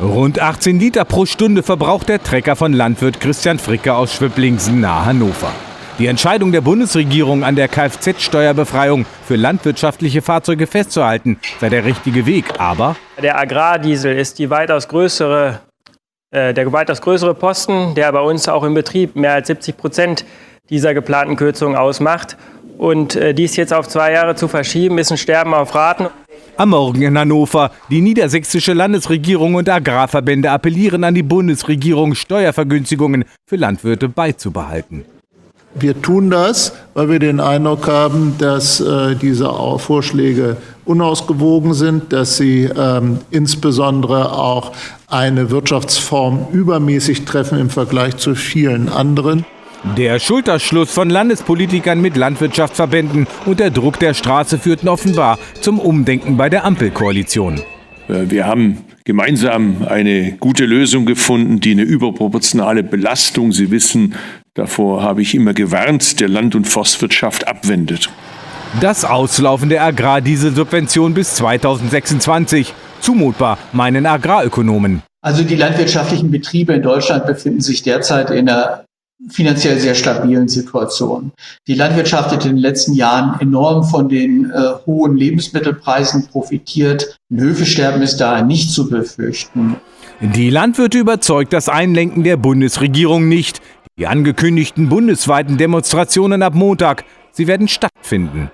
Rund 18 Liter pro Stunde verbraucht der Trecker von Landwirt Christian Fricke aus Schwiblingsen nahe Hannover. Die Entscheidung der Bundesregierung an der Kfz-Steuerbefreiung für landwirtschaftliche Fahrzeuge festzuhalten, sei der richtige Weg. Aber der Agrardiesel ist die weitaus größere äh, der weitaus größere Posten, der bei uns auch im Betrieb mehr als 70 Prozent dieser geplanten Kürzungen ausmacht. Und äh, dies jetzt auf zwei Jahre zu verschieben, ist ein Sterben auf Raten. Am Morgen in Hannover. Die niedersächsische Landesregierung und Agrarverbände appellieren an die Bundesregierung, Steuervergünstigungen für Landwirte beizubehalten. Wir tun das, weil wir den Eindruck haben, dass äh, diese Vorschläge unausgewogen sind, dass sie ähm, insbesondere auch eine Wirtschaftsform übermäßig treffen im Vergleich zu vielen anderen. Der Schulterschluss von Landespolitikern mit Landwirtschaftsverbänden und der Druck der Straße führten offenbar zum Umdenken bei der Ampelkoalition. Äh, wir haben gemeinsam eine gute Lösung gefunden, die eine überproportionale Belastung, Sie wissen, davor habe ich immer gewarnt, der Land- und Forstwirtschaft abwendet. Das Auslaufen der Agrardieselsubvention bis 2026. Zumutbar, meinen Agrarökonomen. Also die landwirtschaftlichen Betriebe in Deutschland befinden sich derzeit in einer finanziell sehr stabilen Situation. Die Landwirtschaft hat in den letzten Jahren enorm von den äh, hohen Lebensmittelpreisen profitiert. Ein Höfesterben ist daher nicht zu befürchten. Die Landwirte überzeugt das Einlenken der Bundesregierung nicht. Die angekündigten bundesweiten Demonstrationen ab Montag, sie werden stattfinden.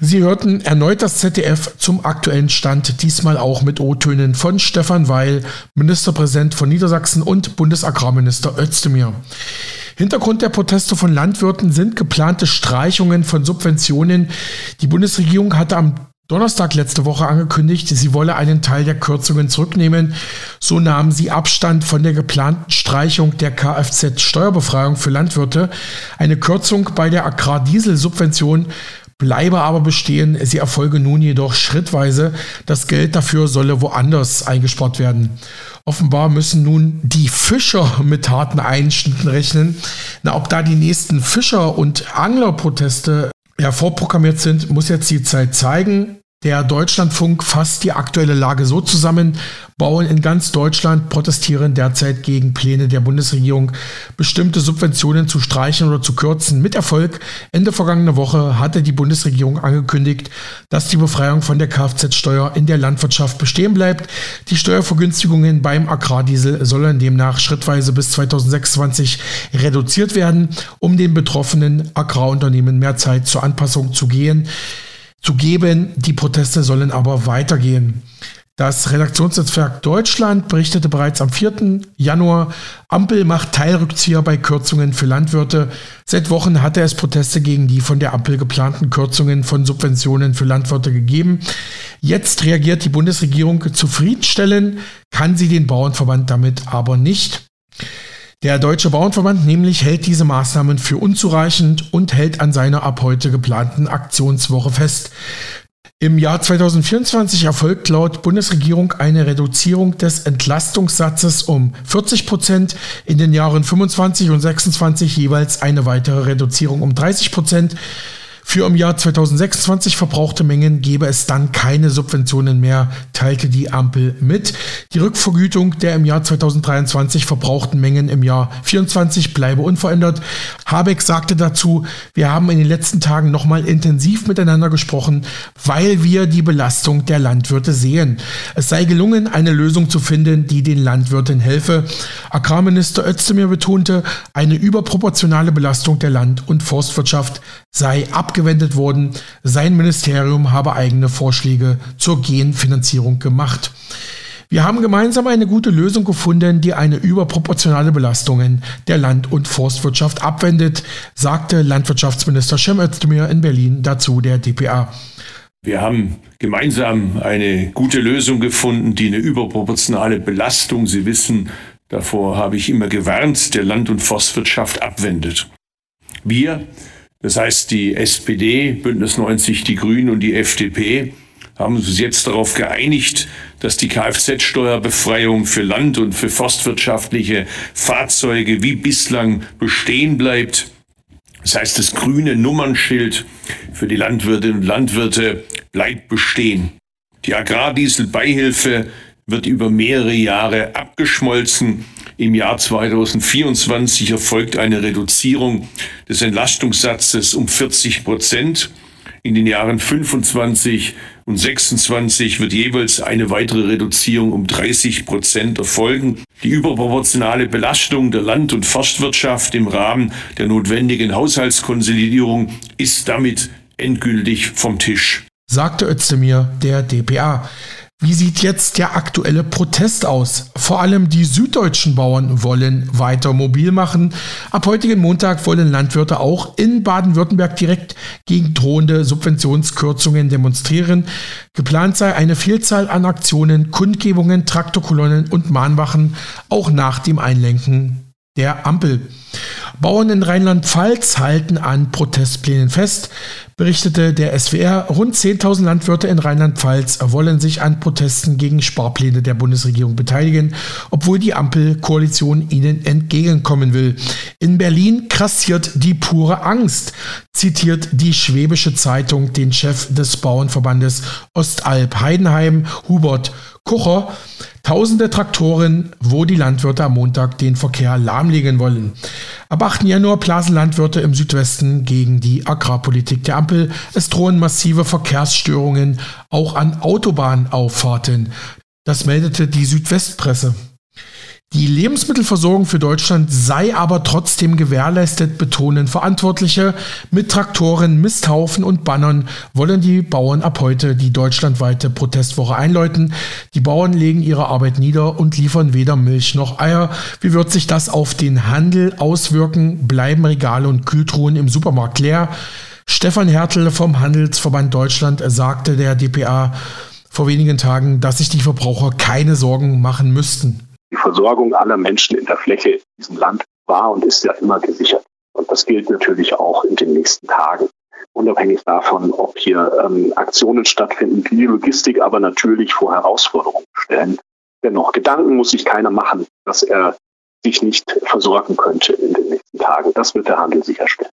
Sie hörten erneut das ZDF zum aktuellen Stand, diesmal auch mit O-Tönen von Stefan Weil, Ministerpräsident von Niedersachsen und Bundesagrarminister Özdemir. Hintergrund der Proteste von Landwirten sind geplante Streichungen von Subventionen. Die Bundesregierung hatte am Donnerstag letzte Woche angekündigt, sie wolle einen Teil der Kürzungen zurücknehmen. So nahmen sie Abstand von der geplanten Streichung der Kfz-Steuerbefreiung für Landwirte. Eine Kürzung bei der Agrardieselsubvention bleibe aber bestehen, sie erfolge nun jedoch schrittweise. Das Geld dafür solle woanders eingespart werden. Offenbar müssen nun die Fischer mit harten Einschnitten rechnen. Na, ob da die nächsten Fischer- und Anglerproteste ja, vorprogrammiert sind, muss jetzt die Zeit zeigen. Der Deutschlandfunk fasst die aktuelle Lage so zusammen. Bauern in ganz Deutschland protestieren derzeit gegen Pläne der Bundesregierung, bestimmte Subventionen zu streichen oder zu kürzen. Mit Erfolg. Ende vergangener Woche hatte die Bundesregierung angekündigt, dass die Befreiung von der Kfz-Steuer in der Landwirtschaft bestehen bleibt. Die Steuervergünstigungen beim Agrardiesel sollen demnach schrittweise bis 2026 reduziert werden, um den betroffenen Agrarunternehmen mehr Zeit zur Anpassung zu gehen zu geben. Die Proteste sollen aber weitergehen. Das Redaktionsnetzwerk Deutschland berichtete bereits am 4. Januar, Ampel macht Teilrückzieher bei Kürzungen für Landwirte. Seit Wochen hatte es Proteste gegen die von der Ampel geplanten Kürzungen von Subventionen für Landwirte gegeben. Jetzt reagiert die Bundesregierung zufriedenstellend, kann sie den Bauernverband damit aber nicht. Der Deutsche Bauernverband nämlich hält diese Maßnahmen für unzureichend und hält an seiner ab heute geplanten Aktionswoche fest. Im Jahr 2024 erfolgt laut Bundesregierung eine Reduzierung des Entlastungssatzes um 40 Prozent, in den Jahren 25 und 26 jeweils eine weitere Reduzierung um 30 Prozent. Für im Jahr 2026 verbrauchte Mengen gebe es dann keine Subventionen mehr, teilte die Ampel mit. Die Rückvergütung der im Jahr 2023 verbrauchten Mengen im Jahr 2024 bleibe unverändert. Habeck sagte dazu, wir haben in den letzten Tagen nochmal intensiv miteinander gesprochen, weil wir die Belastung der Landwirte sehen. Es sei gelungen, eine Lösung zu finden, die den Landwirten helfe. Agrarminister Özdemir betonte, eine überproportionale Belastung der Land- und Forstwirtschaft sei abgewendet worden. Sein Ministerium habe eigene Vorschläge zur Genfinanzierung gemacht. Wir haben gemeinsam eine gute Lösung gefunden, die eine überproportionale Belastung der Land- und Forstwirtschaft abwendet, sagte Landwirtschaftsminister Cem Özdemir in Berlin dazu der DPA. Wir haben gemeinsam eine gute Lösung gefunden, die eine überproportionale Belastung, Sie wissen, davor habe ich immer gewarnt, der Land- und Forstwirtschaft abwendet. Wir das heißt, die SPD, Bündnis 90, die Grünen und die FDP haben uns jetzt darauf geeinigt, dass die Kfz-Steuerbefreiung für Land- und für forstwirtschaftliche Fahrzeuge wie bislang bestehen bleibt. Das heißt, das grüne Nummernschild für die Landwirtinnen und Landwirte bleibt bestehen. Die Agrardieselbeihilfe wird über mehrere Jahre abgeschmolzen. Im Jahr 2024 erfolgt eine Reduzierung des Entlastungssatzes um 40 Prozent. In den Jahren 25 und 26 wird jeweils eine weitere Reduzierung um 30 Prozent erfolgen. Die überproportionale Belastung der Land- und Forstwirtschaft im Rahmen der notwendigen Haushaltskonsolidierung ist damit endgültig vom Tisch. Sagte Özdemir der DPA. Wie sieht jetzt der aktuelle Protest aus? Vor allem die süddeutschen Bauern wollen weiter mobil machen. Ab heutigen Montag wollen Landwirte auch in Baden-Württemberg direkt gegen drohende Subventionskürzungen demonstrieren. Geplant sei eine Vielzahl an Aktionen, Kundgebungen, Traktorkolonnen und Mahnwachen auch nach dem Einlenken der Ampel. Bauern in Rheinland-Pfalz halten an Protestplänen fest, berichtete der SWR. Rund 10.000 Landwirte in Rheinland-Pfalz wollen sich an Protesten gegen Sparpläne der Bundesregierung beteiligen, obwohl die Ampelkoalition ihnen entgegenkommen will. In Berlin krassiert die pure Angst, zitiert die Schwäbische Zeitung den Chef des Bauernverbandes Ostalb Heidenheim, Hubert Kucher. Tausende Traktoren, wo die Landwirte am Montag den Verkehr lahmlegen wollen. Ab 8. Januar blasen Landwirte im Südwesten gegen die Agrarpolitik der Ampel. Es drohen massive Verkehrsstörungen auch an Autobahnauffahrten. Das meldete die Südwestpresse. Die Lebensmittelversorgung für Deutschland sei aber trotzdem gewährleistet, betonen Verantwortliche. Mit Traktoren, Misthaufen und Bannern wollen die Bauern ab heute die deutschlandweite Protestwoche einläuten. Die Bauern legen ihre Arbeit nieder und liefern weder Milch noch Eier. Wie wird sich das auf den Handel auswirken? Bleiben Regale und Kühltruhen im Supermarkt leer? Stefan Hertel vom Handelsverband Deutschland sagte der DPA vor wenigen Tagen, dass sich die Verbraucher keine Sorgen machen müssten die Versorgung aller Menschen in der Fläche in diesem Land war und ist ja immer gesichert. Und das gilt natürlich auch in den nächsten Tagen. Unabhängig davon, ob hier ähm, Aktionen stattfinden, die Logistik aber natürlich vor Herausforderungen stellen. Dennoch, Gedanken muss sich keiner machen, dass er sich nicht versorgen könnte in den nächsten Tagen. Das wird der Handel sicherstellen.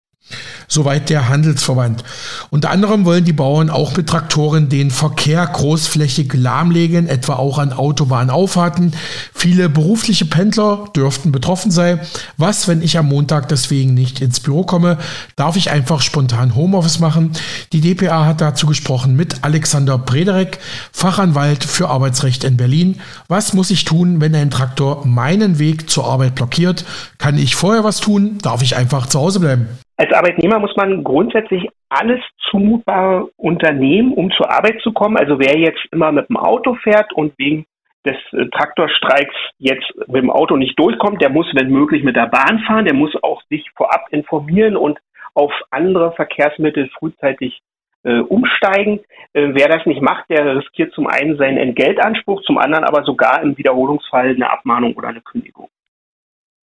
Soweit der Handelsverband. Unter anderem wollen die Bauern auch mit Traktoren den Verkehr großflächig lahmlegen, etwa auch an Autobahnauffahrten. Viele berufliche Pendler dürften betroffen sein. Was, wenn ich am Montag deswegen nicht ins Büro komme? Darf ich einfach spontan Homeoffice machen? Die DPA hat dazu gesprochen mit Alexander Brederek, Fachanwalt für Arbeitsrecht in Berlin. Was muss ich tun, wenn ein Traktor meinen Weg zur Arbeit blockiert? Kann ich vorher was tun? Darf ich einfach zu Hause bleiben? Als Arbeitnehmer muss man grundsätzlich alles zumutbare Unternehmen, um zur Arbeit zu kommen. Also wer jetzt immer mit dem Auto fährt und wegen des äh, Traktorstreiks jetzt mit dem Auto nicht durchkommt, der muss, wenn möglich, mit der Bahn fahren, der muss auch sich vorab informieren und auf andere Verkehrsmittel frühzeitig äh, umsteigen. Äh, wer das nicht macht, der riskiert zum einen seinen Entgeltanspruch, zum anderen aber sogar im Wiederholungsfall eine Abmahnung oder eine Kündigung.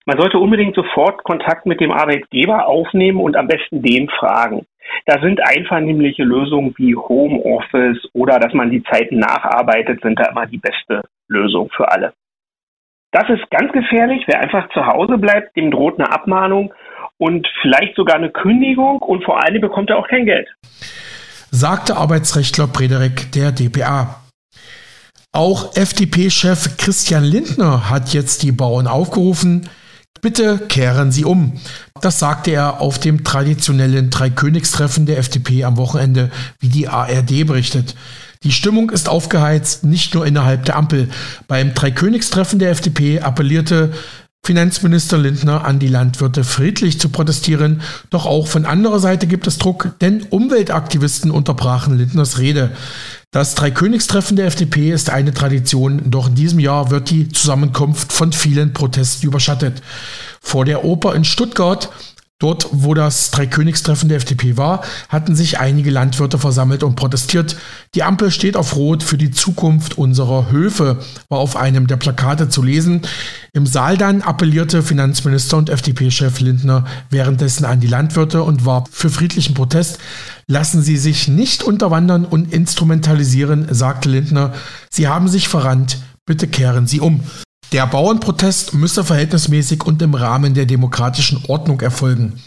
Man sollte unbedingt sofort Kontakt mit dem Arbeitgeber aufnehmen und am besten den fragen. Da sind einvernehmliche Lösungen wie Homeoffice oder dass man die Zeiten nacharbeitet, sind da immer die beste Lösung für alle. Das ist ganz gefährlich. Wer einfach zu Hause bleibt, dem droht eine Abmahnung und vielleicht sogar eine Kündigung und vor allem bekommt er auch kein Geld. Sagte Arbeitsrechtler Frederik der DPA. Auch FDP-Chef Christian Lindner hat jetzt die Bauern aufgerufen, bitte kehren Sie um. Das sagte er auf dem traditionellen Dreikönigstreffen der FDP am Wochenende, wie die ARD berichtet. Die Stimmung ist aufgeheizt, nicht nur innerhalb der Ampel. Beim Dreikönigstreffen der FDP appellierte Finanzminister Lindner an die Landwirte friedlich zu protestieren. Doch auch von anderer Seite gibt es Druck, denn Umweltaktivisten unterbrachen Lindners Rede. Das Dreikönigstreffen der FDP ist eine Tradition, doch in diesem Jahr wird die Zusammenkunft von vielen Protesten überschattet. Vor der Oper in Stuttgart Dort, wo das Dreikönigstreffen der FDP war, hatten sich einige Landwirte versammelt und protestiert. Die Ampel steht auf Rot für die Zukunft unserer Höfe, war auf einem der Plakate zu lesen. Im Saal dann appellierte Finanzminister und FDP-Chef Lindner währenddessen an die Landwirte und war für friedlichen Protest. Lassen Sie sich nicht unterwandern und instrumentalisieren, sagte Lindner. Sie haben sich verrannt. Bitte kehren Sie um. Der Bauernprotest müsse verhältnismäßig und im Rahmen der demokratischen Ordnung erfolgen.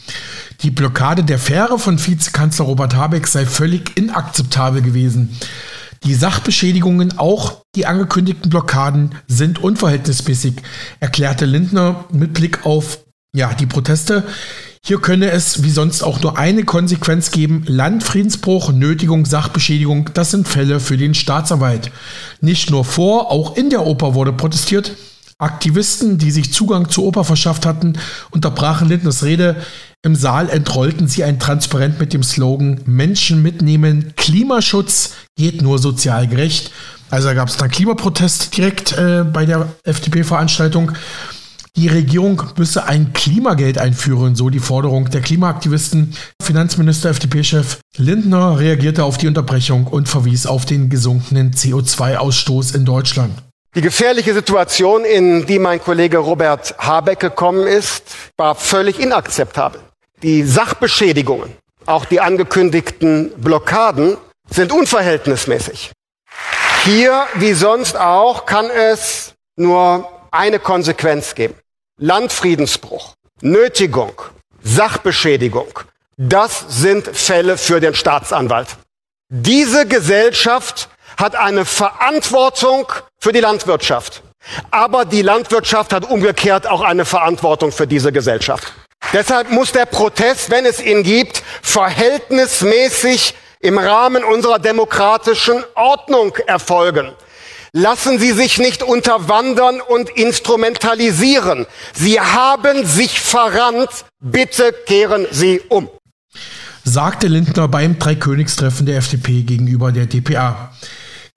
Die Blockade der Fähre von Vizekanzler Robert Habeck sei völlig inakzeptabel gewesen. Die Sachbeschädigungen, auch die angekündigten Blockaden, sind unverhältnismäßig, erklärte Lindner mit Blick auf ja, die Proteste. Hier könne es wie sonst auch nur eine Konsequenz geben. Landfriedensbruch, Nötigung, Sachbeschädigung, das sind Fälle für den Staatsanwalt. Nicht nur vor, auch in der Oper wurde protestiert. Aktivisten, die sich Zugang zur Oper verschafft hatten, unterbrachen Lindners Rede. Im Saal entrollten sie ein Transparent mit dem Slogan Menschen mitnehmen, Klimaschutz geht nur sozial gerecht. Also gab es dann Klimaprotest direkt äh, bei der FDP-Veranstaltung. Die Regierung müsse ein Klimageld einführen, so die Forderung der Klimaaktivisten. Finanzminister FDP-Chef Lindner reagierte auf die Unterbrechung und verwies auf den gesunkenen CO2-Ausstoß in Deutschland. Die gefährliche Situation, in die mein Kollege Robert Habeck gekommen ist, war völlig inakzeptabel. Die Sachbeschädigungen, auch die angekündigten Blockaden, sind unverhältnismäßig. Hier, wie sonst auch, kann es nur eine Konsequenz geben. Landfriedensbruch, Nötigung, Sachbeschädigung, das sind Fälle für den Staatsanwalt. Diese Gesellschaft hat eine Verantwortung für die Landwirtschaft. Aber die Landwirtschaft hat umgekehrt auch eine Verantwortung für diese Gesellschaft. Deshalb muss der Protest, wenn es ihn gibt, verhältnismäßig im Rahmen unserer demokratischen Ordnung erfolgen. Lassen Sie sich nicht unterwandern und instrumentalisieren. Sie haben sich verrannt. Bitte kehren Sie um. Sagte Lindner beim Dreikönigstreffen der FDP gegenüber der DPA.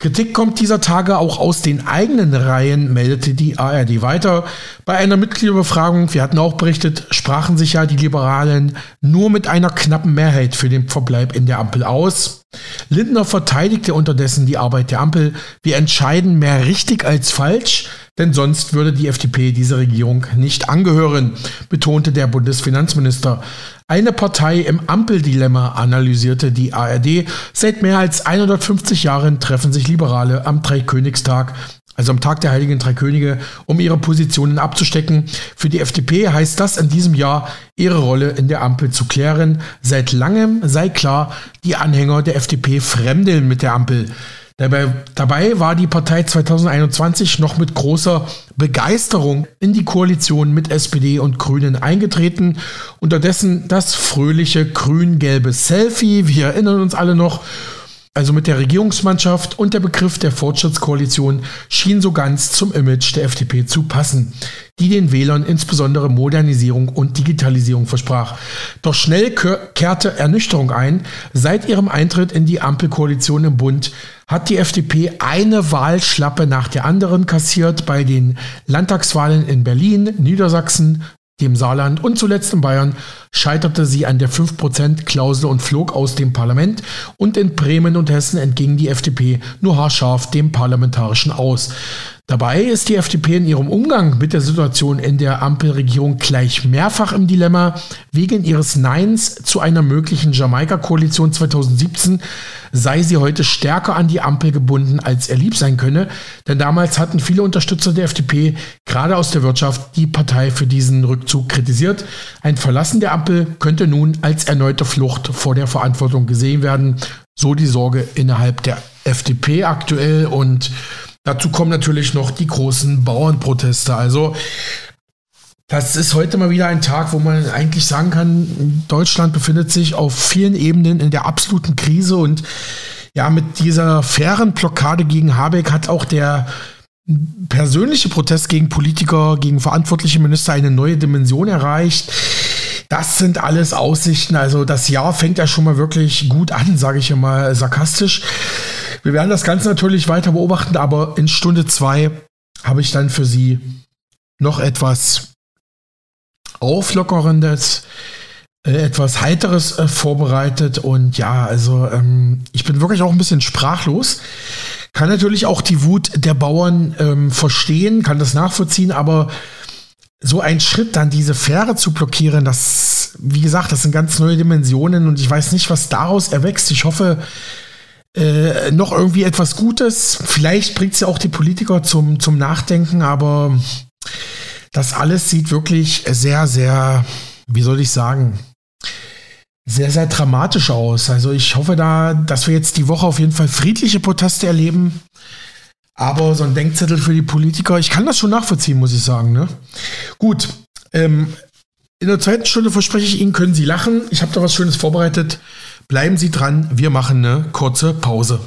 Kritik kommt dieser Tage auch aus den eigenen Reihen, meldete die ARD weiter. Bei einer Mitgliederbefragung, wir hatten auch berichtet, sprachen sich ja die Liberalen nur mit einer knappen Mehrheit für den Verbleib in der Ampel aus. Lindner verteidigte unterdessen die Arbeit der Ampel. Wir entscheiden mehr richtig als falsch, denn sonst würde die FDP diese Regierung nicht angehören, betonte der Bundesfinanzminister. Eine Partei im Ampeldilemma analysierte die ARD. Seit mehr als 150 Jahren treffen sich Liberale am Dreikönigstag, also am Tag der Heiligen Drei Könige, um ihre Positionen abzustecken. Für die FDP heißt das in diesem Jahr, ihre Rolle in der Ampel zu klären. Seit langem sei klar, die Anhänger der FDP fremdeln mit der Ampel. Dabei, dabei, war die Partei 2021 noch mit großer Begeisterung in die Koalition mit SPD und Grünen eingetreten. Unterdessen das fröhliche grün-gelbe Selfie, wir erinnern uns alle noch. Also mit der Regierungsmannschaft und der Begriff der Fortschrittskoalition schien so ganz zum Image der FDP zu passen, die den Wählern insbesondere Modernisierung und Digitalisierung versprach. Doch schnell kehrte Ernüchterung ein. Seit ihrem Eintritt in die Ampelkoalition im Bund hat die FDP eine Wahlschlappe nach der anderen kassiert bei den Landtagswahlen in Berlin, Niedersachsen, dem Saarland und zuletzt in Bayern scheiterte sie an der 5%-Klausel und flog aus dem Parlament und in Bremen und Hessen entging die FDP nur haarscharf dem Parlamentarischen aus. Dabei ist die FDP in ihrem Umgang mit der Situation in der Ampelregierung gleich mehrfach im Dilemma. Wegen ihres Neins zu einer möglichen Jamaika-Koalition 2017 sei sie heute stärker an die Ampel gebunden, als er lieb sein könne. Denn damals hatten viele Unterstützer der FDP, gerade aus der Wirtschaft, die Partei für diesen Rückzug kritisiert. Ein Verlassen der Ampel könnte nun als erneute Flucht vor der Verantwortung gesehen werden. So die Sorge innerhalb der FDP aktuell und Dazu kommen natürlich noch die großen Bauernproteste. Also das ist heute mal wieder ein Tag, wo man eigentlich sagen kann, Deutschland befindet sich auf vielen Ebenen in der absoluten Krise und ja, mit dieser fairen Blockade gegen Habeck hat auch der persönliche Protest gegen Politiker, gegen verantwortliche Minister eine neue Dimension erreicht. Das sind alles Aussichten. Also das Jahr fängt ja schon mal wirklich gut an, sage ich mal sarkastisch. Wir werden das Ganze natürlich weiter beobachten, aber in Stunde zwei habe ich dann für Sie noch etwas Auflockerndes, äh, etwas Heiteres äh, vorbereitet. Und ja, also ähm, ich bin wirklich auch ein bisschen sprachlos. Kann natürlich auch die Wut der Bauern ähm, verstehen, kann das nachvollziehen, aber so ein Schritt dann diese Fähre zu blockieren, das, wie gesagt, das sind ganz neue Dimensionen und ich weiß nicht, was daraus erwächst. Ich hoffe, äh, noch irgendwie etwas Gutes. Vielleicht bringt es ja auch die Politiker zum, zum Nachdenken, aber das alles sieht wirklich sehr, sehr, wie soll ich sagen, sehr, sehr dramatisch aus. Also ich hoffe da, dass wir jetzt die Woche auf jeden Fall friedliche Proteste erleben. Aber so ein Denkzettel für die Politiker, ich kann das schon nachvollziehen, muss ich sagen. Ne? Gut, ähm, in der zweiten Stunde verspreche ich Ihnen, können Sie lachen. Ich habe da was Schönes vorbereitet. Bleiben Sie dran, wir machen eine kurze Pause.